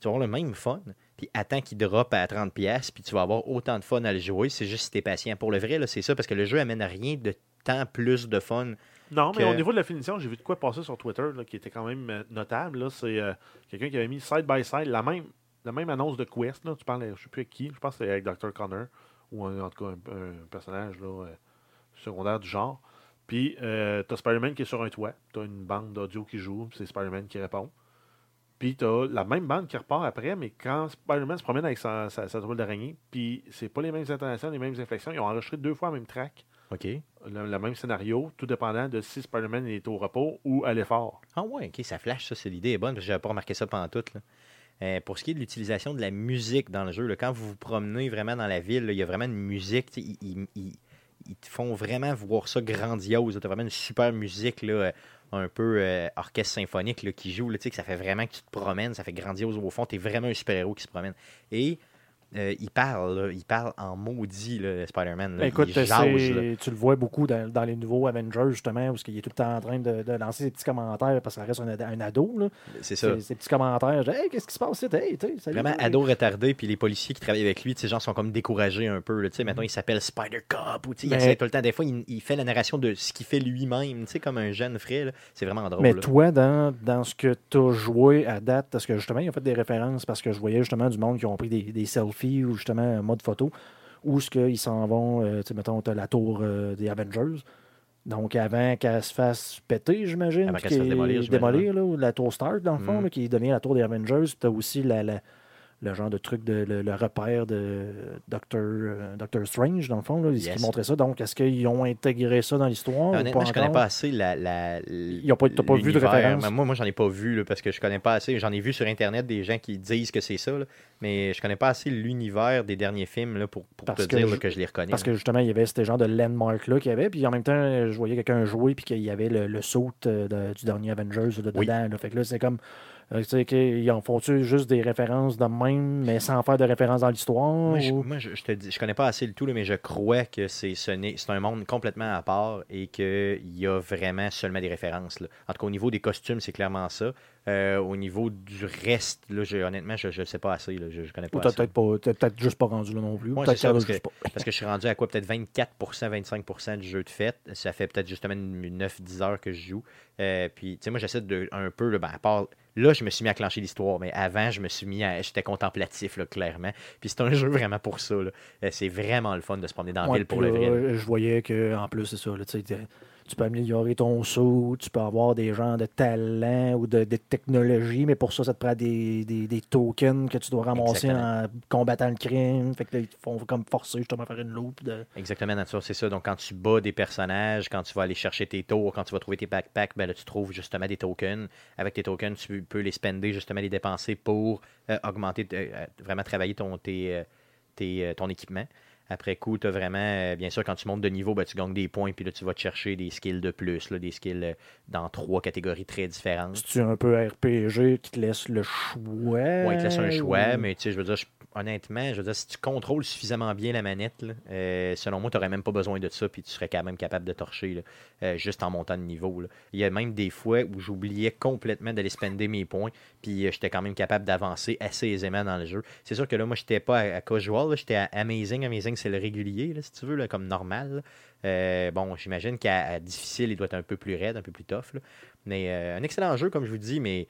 Tu vas avoir le même fun. Puis attends qu'il drop à 30$, puis tu vas avoir autant de fun à le jouer. C'est juste si t'es patient. Pour le vrai, c'est ça, parce que le jeu amène à rien de tant plus de fun.
Non, mais
que-
au niveau de la finition, j'ai vu de quoi passer sur Twitter là, qui était quand même euh, notable. C'est euh, quelqu'un qui avait mis side by side la même, la même annonce de Quest. Là. Tu parles, je ne sais plus avec qui. Je pense que c'est avec Dr. Connor ou en tout cas un, un personnage là, euh, secondaire du genre. Puis, euh, tu as Spider-Man qui est sur un toit. Tu as une bande d'audio qui joue. puis C'est Spider-Man qui répond. Puis, tu as la même bande qui repart après, mais quand Spider-Man se promène avec sa, sa, sa toile d'araignée, puis c'est pas les mêmes intonations, les mêmes inflexions. Ils ont enregistré deux fois le même track
OK.
le, le même scénario, tout dépendant de si Spider-Man est au repos ou à l'effort.
Ah ouais, ok, ça flash, ça, c'est l'idée est bonne, parce que j'avais pas remarqué ça pendant tout. Là. Euh, pour ce qui est de l'utilisation de la musique dans le jeu, là, quand vous vous promenez vraiment dans la ville, il y a vraiment une musique, ils, ils- ils- ils te font vraiment voir ça grandiose. Tu as vraiment une super musique, là, euh, un peu euh, orchestre symphonique là, qui joue, là, que ça fait vraiment que tu te promènes, ça fait grandiose au fond, tu vraiment un super-héros qui se promène. Et euh, il parle, là, il parle en maudit, Spider-Man.
Ben, écoute,
il là.
tu le vois beaucoup dans, dans les nouveaux Avengers, justement, où il est tout le temps en train de, de lancer ses petits commentaires parce que ça reste un, ad- un ado.
C'est ça.
Ses, ses petits commentaires. genre, Hey, qu'est-ce qui se passe ici? Hey,
Vraiment ado retardé, puis les policiers qui travaillent avec lui, ces gens sont comme découragés un peu. sais, Maintenant, il s'appelle Spider Cop, ou il
Mais-
essaie tout le temps. Des fois, il, il fait la narration de ce qu'il fait lui-même, tu sais, comme un jeune là. C'est vraiment drôle.
Mais toi, dans, dans ce que tu as joué à date, parce que justement, ils ont fait des références parce que je voyais justement du monde qui ont pris des, des selfies ou justement un mode photo, où ce qu'ils s'en vont, euh, tu sais, mettons, tu as la tour euh, des Avengers. Donc, avant qu'elle se fasse péter, j'imagine.
Avant qu'elle se fasse démolir,
là, la tour Stark, dans le fond,
Mm.
là, qui devient la tour des Avengers. Tu as aussi la, la- le genre de truc, de, le, le repère de Doctor, euh, Doctor Strange, dans le fond, là,
Yes.
qui montrait ça. Donc, est-ce qu'ils ont intégré ça dans l'histoire?
Honnêtement, je connais
encore?
pas assez la. la
Ils ont pas- vu de référence?
Mais Moi, moi j'en ai pas vu là, parce que je connais pas assez. J'en ai vu sur Internet des gens qui disent que c'est ça, là, mais je connais pas assez l'univers des derniers films là, pour, te
que
dire
je-
que je les reconnais.
Parce que justement, il y avait ce genre de landmark-là qu'il y avait. Puis en même temps, je voyais quelqu'un jouer, puis qu'il y avait le, le saut euh, de- du dernier Avengers de
Oui.
dedans. là. Fait que là, c'est comme. Euh, qu'ils en font-tu juste des références de même, mais sans faire de référence dans l'histoire
Moi, je,
ou-
moi, je- je te dis, je connais pas assez le tout, là, mais je crois que c'est ce un monde complètement à part et qu'il y a vraiment seulement des références. là. En tout cas, au niveau des costumes, c'est clairement ça. Euh, au niveau du reste, là, je- honnêtement, je ne sais pas assez. Là, je, je connais
Ou
pas
t'as
assez.
peut-être pas, t'as peut-être juste pas rendu là non plus. ou
Ouais,
peut-être
ça, parce que-
pas.
Parce que je suis rendu à quoi? Peut-être 24%, 25% du jeu de fête. Ça fait peut-être justement 9-10 heures que je joue. Euh, puis, tu sais, moi, j'essaie de un peu, là, ben, à part. Là, je me suis mis à clencher l'histoire, mais avant, je me suis mis à. J'étais contemplatif, là, clairement. Puis c'est un *laughs* jeu vraiment pour ça. Euh, c'est vraiment le fun de se promener dans la
Ouais,
ville pour le vrai. là.
Je voyais qu'en plus, c'est ça. là, tu peux améliorer ton saut, tu peux avoir des genres de talents ou de, de technologies, mais pour ça, ça te prend des, des- des tokens que tu dois ramasser en combattant le crime. Fait que là, ils te font comme forcer justement à faire une loupe. De...
Exactement, nature, c'est ça. Donc, quand tu bats des personnages, quand tu vas aller chercher tes tours, quand tu vas trouver tes backpacks, ben là, tu trouves justement des tokens. Avec tes tokens, tu peux les spender, justement, les dépenser pour euh, augmenter, euh, euh, vraiment travailler ton, tes, tes, ton équipement. Après coup, tu as vraiment, euh, bien sûr, quand tu montes de niveau, ben, tu gagnes des points, puis là, tu vas te chercher des skills de plus, là, des skills euh, dans trois catégories très différentes.
C'est-tu un peu RPG qui te laisse le choix?
Ouais, il te laisse un choix,
ou-
mais tu sais, je veux dire, je- honnêtement, je veux dire, si tu contrôles suffisamment bien la manette, euh, selon moi, tu n'aurais même pas besoin de ça, puis tu serais quand même capable de torcher, euh, juste en montant de niveau. Il y a même des fois où j'oubliais complètement d'aller spender mes points, puis euh, j'étais quand même capable d'avancer assez aisément dans le jeu. C'est sûr que là, moi, j'étais pas à, à casual, j'étais à Amazing. Amazing, c'est le régulier, si tu veux, comme normal. bon, j'imagine qu'à difficile, il doit être un peu plus raide, un peu plus tough. Mais un excellent jeu, comme je vous dis, mais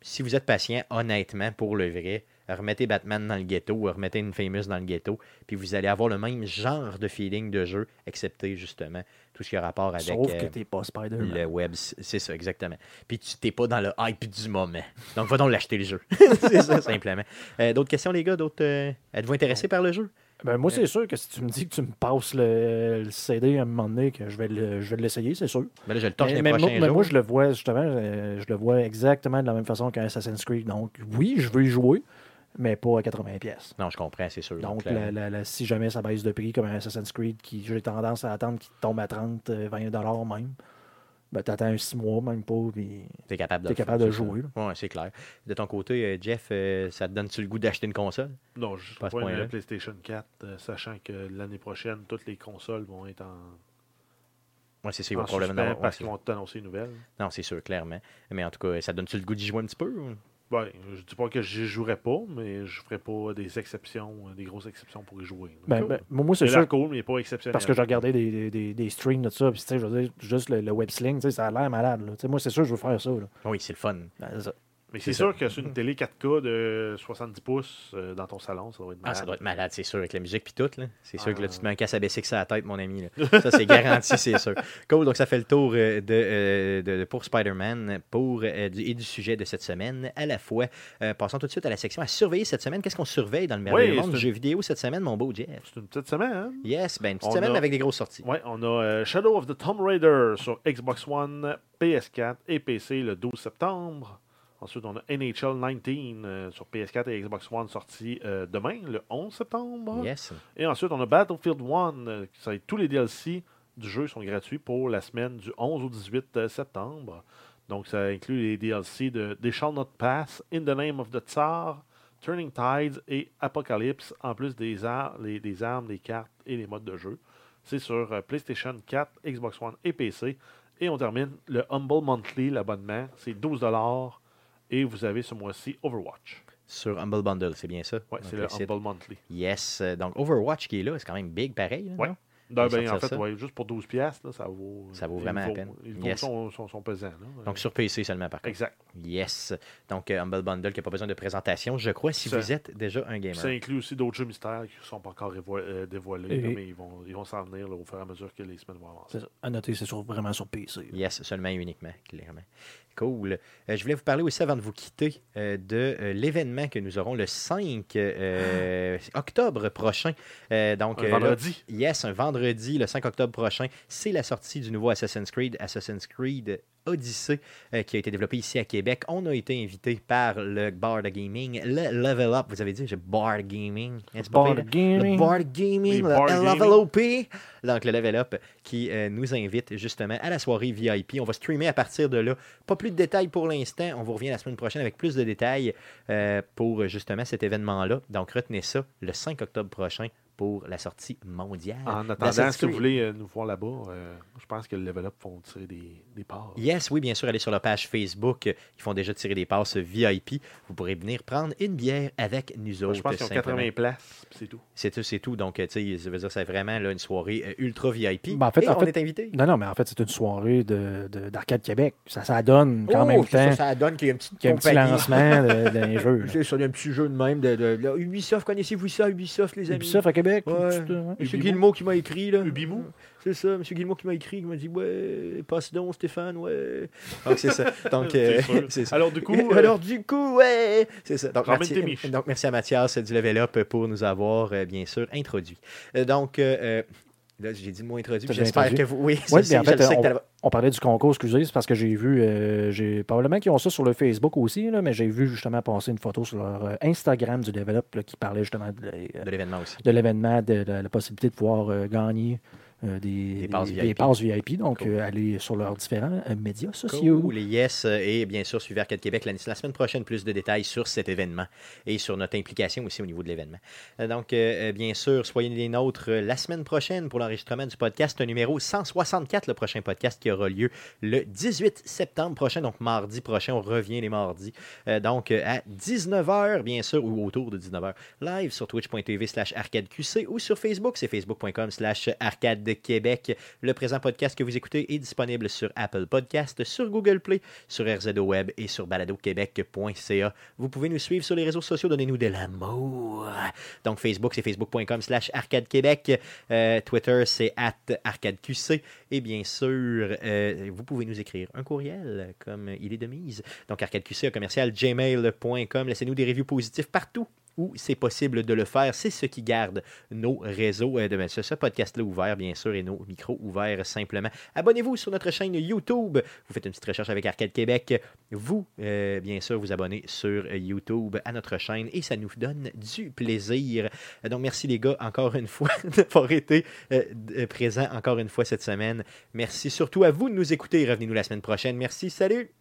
si vous êtes patient, honnêtement, pour le vrai, remettez Batman dans le ghetto, remettez une Famous dans le ghetto, puis vous allez avoir le même genre de feeling de jeu, excepté justement tout ce qui a rapport avec
Sauf que
euh,
t'es pas Spider-Man.
le web. C'est ça, exactement. Puis tu t'es pas dans le hype du moment. Donc va donc l'acheter le jeu. *laughs* c'est ça, simplement. Euh, d'autres questions, les gars? D'autres, euh, Êtes-vous intéressés par le jeu?
Ben, moi, c'est sûr que si tu me dis que tu me passes le, le CD à un moment donné, que je vais le- je vais l'essayer, c'est sûr.
Ben là, je le torche
Mais,
les
mais
prochains
moi, mais moi, je le vois justement, je le vois exactement de la même façon qu'un Assassin's Creed. Donc, oui, je veux y jouer, mais pas à 80$. pièces.
Non, je comprends, c'est sûr.
Donc, la- la- la- si jamais ça baisse de prix comme un Assassin's Creed, qui j'ai tendance à attendre qu'il tombe à 30, euh, 20$ dollars même, ben, t'attends un 6 mois, même pas, puis
T'es capable de,
capable de jouer.
Ouais, c'est clair. De ton côté, euh, Jeff, euh, ça te donne-tu le goût d'acheter une console?
Non, je
Pas point-là.
une PlayStation 4, euh, sachant que l'année prochaine, toutes les consoles vont être en,
Ouais, c'est ça, il
en
va probablement
parce qu'ils vont t'annoncer une nouvelle.
Non, c'est sûr, clairement. Mais en tout cas, ça te donne-tu le goût d'y jouer un petit peu?
Ouais, je dis pas que j'y jouerai pas, mais je ferai pas des exceptions, euh, des grosses exceptions pour y jouer.
Ben,
Cool.
ben, moi, c'est sûr,
cool, mais pas exceptionnel.
parce que j'ai regardé des, des, des, des streams de ça, puis tu sais, je veux dire, juste le, le web sling, ça a l'air malade. là. Tu sais, Moi, c'est sûr, je veux faire ça. là.
Oui, c'est le fun.
Ben, c'est ça.
Mais c'est sûr que sur une télé 4K de 70 pouces euh, dans ton salon, ça doit être
Ah,
malade.
ça doit être malade, c'est sûr, avec la musique puis tout. là. C'est sûr que là,
Ah.
tu te mets un casse à baisser que ça à la tête, mon ami. là. *laughs* Ça, c'est garanti, c'est sûr. Cool, donc ça fait le tour euh, de, euh, de- de- pour Spider-Man pour, et du sujet de cette semaine à la fois. Euh, passons tout de suite à la section à surveiller cette semaine. Qu'est-ce qu'on surveille dans le merveilleux
Oui,
monde du
une-
jeu vidéo cette semaine, mon beau Jeff?
C'est une petite semaine, hein?
Yes, ben une petite
On
semaine
a-
avec des grosses sorties.
Ouais, on a euh, Shadow of the Tomb Raider sur Xbox One, PS4 et PC le 12 septembre. Ensuite, on a NHL 19 euh, sur PS4 et Xbox One sorti euh, demain, le 11 septembre.
Yes.
Et ensuite, on a Battlefield 1. euh, ça, tous les DLC du jeu sont gratuits pour la semaine du 11 au 18 euh, septembre. Donc, ça inclut les DLC de They Shall Not Pass, In the Name of the Tsar, Turning Tides et Apocalypse, en plus des, ar- les- des armes, des cartes et les modes de jeu. C'est sur PlayStation 4, Xbox One et PC. Et on termine le Humble Monthly, l'abonnement. C'est 12 et vous avez ce mois-ci Overwatch.
Sur Humble Bundle, c'est bien ça? Donc,
c'est
le site.
Humble Monthly.
Yes. Euh, Donc, Overwatch qui est là, c'est quand même big pareil.
Ouais.
non? Ils
ben, en fait, ouais, juste pour 12 piastres, ça vaut.
Ça vaut vraiment la
vaut-
peine.
Il vaut
Yes.
son, son, son pesant. là.
Donc, sur PC seulement, par contre.
Exact.
Yes. Donc, euh, Humble Bundle qui n'a pas besoin de présentation, je crois, si
Ça-
vous êtes déjà un gamer.
Ça inclut aussi d'autres jeux mystères qui ne sont pas encore euh, dévoilés,
Et-
là, mais ils vont ils vont s'en venir là, au fur et à mesure que les semaines vont avancer.
À noter, c'est sur- vraiment sur PC.
Yes, seulement et uniquement, clairement. Cool. Euh, je voulais vous parler aussi avant de vous quitter euh, de euh, l'événement que nous aurons le 5 euh, octobre prochain. Donc,
Un
là-
vendredi.
yes, un vendredi, le 5 octobre prochain. C'est la sortie du nouveau Assassin's Creed, Assassin's Creed Odyssey, qui a été développé ici à Québec. On a été invité par le Bard Gaming, le Level Up. Vous avez dit, j'ai Bard Gaming. Hein,
Bard? Gaming.
Le Bard Gaming, le Level. OP. Donc, le Level Up qui nous invite justement à la soirée VIP. On va streamer à partir de là. Pas plus de détails pour l'instant. On vous revient la semaine prochaine avec plus de détails euh, pour justement cet événement-là. Donc, retenez ça le 5 octobre prochain pour la sortie mondiale.
En attendant, si vous voulez euh, nous voir là-bas, euh, je pense que le Level Up font tirer des, des parts.
Yes, oui, bien sûr, allez sur la page Facebook. Ils font déjà tirer des passes VIP. Vous pourrez venir prendre une bière avec nous autres.
je pense qu'ils ont
simplement.
80 places, puis c'est tout.
C'est tout, c'est tout. Donc, euh, tu sais, ça veut dire que c'est vraiment là, une soirée euh, ultra VIP.
Ben, en fait-
Et
en
on
fait-
est invité.
Non, non, mais en fait, c'est une soirée de- de- d'Arcade Québec. Ça, ça donne quand
Oh,
même
c'est ça,
temps
ça donne qu'il y a un petit,
qu'il y a un petit
compagnie.
lancement d'un *laughs* jeu.
C'est ça, il y a un petit jeu de même. De, de- de- Ubisoft, connaissez-vous ça, Ubisoft, les amis?
Ubisoft à Québec?
Ouais.
tout, ouais.
Monsieur
Ubimou.
Guillemot qui m'a écrit, là.
Ubimou?
C'est ça, Monsieur Guillemot qui m'a écrit, qui m'a dit Ouais, passe donc, Stéphane, ouais. Donc, c'est ça. Donc, *laughs* euh, c'est ça.
Alors, du coup, *laughs* euh,
Alors, du coup, ouais. C'est ça. Donc, merci, donc, merci à Mathias du Level Up pour nous avoir, euh, bien sûr, introduit. Euh, donc, euh, euh, là, j'ai dit le mot introduit. J'espère que vous. Oui, *laughs*
mais en fait, on, parlait du concours, excusez, c'est parce que j'ai vu, euh, j'ai probablement qu'ils ont ça sur le Facebook aussi, là, mais j'ai vu justement passer une photo sur leur euh, Instagram du Develop là, qui parlait justement de, euh,
de l'événement aussi.
de l'événement, de, la- la possibilité de pouvoir euh, gagner euh, des,
Des passes
des-
VIP.
des passes VIP. Donc,
Cool.
euh, aller sur leurs différents euh, médias sociaux.
Cool, et yes, et bien sûr, suivez Arcade Québec la, la semaine prochaine, plus de détails sur cet événement et sur notre implication aussi au niveau de l'événement. Donc, bien sûr, soyez les nôtres la semaine prochaine pour l'enregistrement du podcast numéro 164, le prochain podcast qui aura lieu le 18 septembre prochain, donc mardi prochain, on revient les mardis. Donc, à 19h, bien sûr, ou autour de 19h, live sur twitch.tv slash arcadeqc ou sur Facebook, c'est facebook.com slash arcade Québec. Le présent podcast que vous écoutez est disponible sur Apple Podcast, sur Google Play, sur RZO Web et sur baladoquebec.ca. Vous pouvez nous suivre sur les réseaux sociaux, donnez-nous de l'amour. Donc Facebook, c'est facebook.com slash arcade Québec. Euh, Twitter, c'est at arcadeqc. Et bien sûr, euh, vous pouvez nous écrire un courriel comme il est de mise. Donc arcadeqc, commercial gmail.com. Laissez-nous des reviews positifs partout où c'est possible de le faire. C'est ce qui garde nos réseaux euh, de ce, ce podcast-là ouvert, bien sûr, et nos micros ouverts simplement. Abonnez-vous sur notre chaîne YouTube. Vous faites une petite recherche avec Arcade Québec. Vous, euh, bien sûr, vous abonnez sur YouTube à notre chaîne et ça nous donne du plaisir. Donc, merci les gars, encore une fois, *laughs* d'avoir été euh, présents encore une fois cette semaine. Merci surtout à vous de nous écouter. Revenez-nous la semaine prochaine. Merci, salut!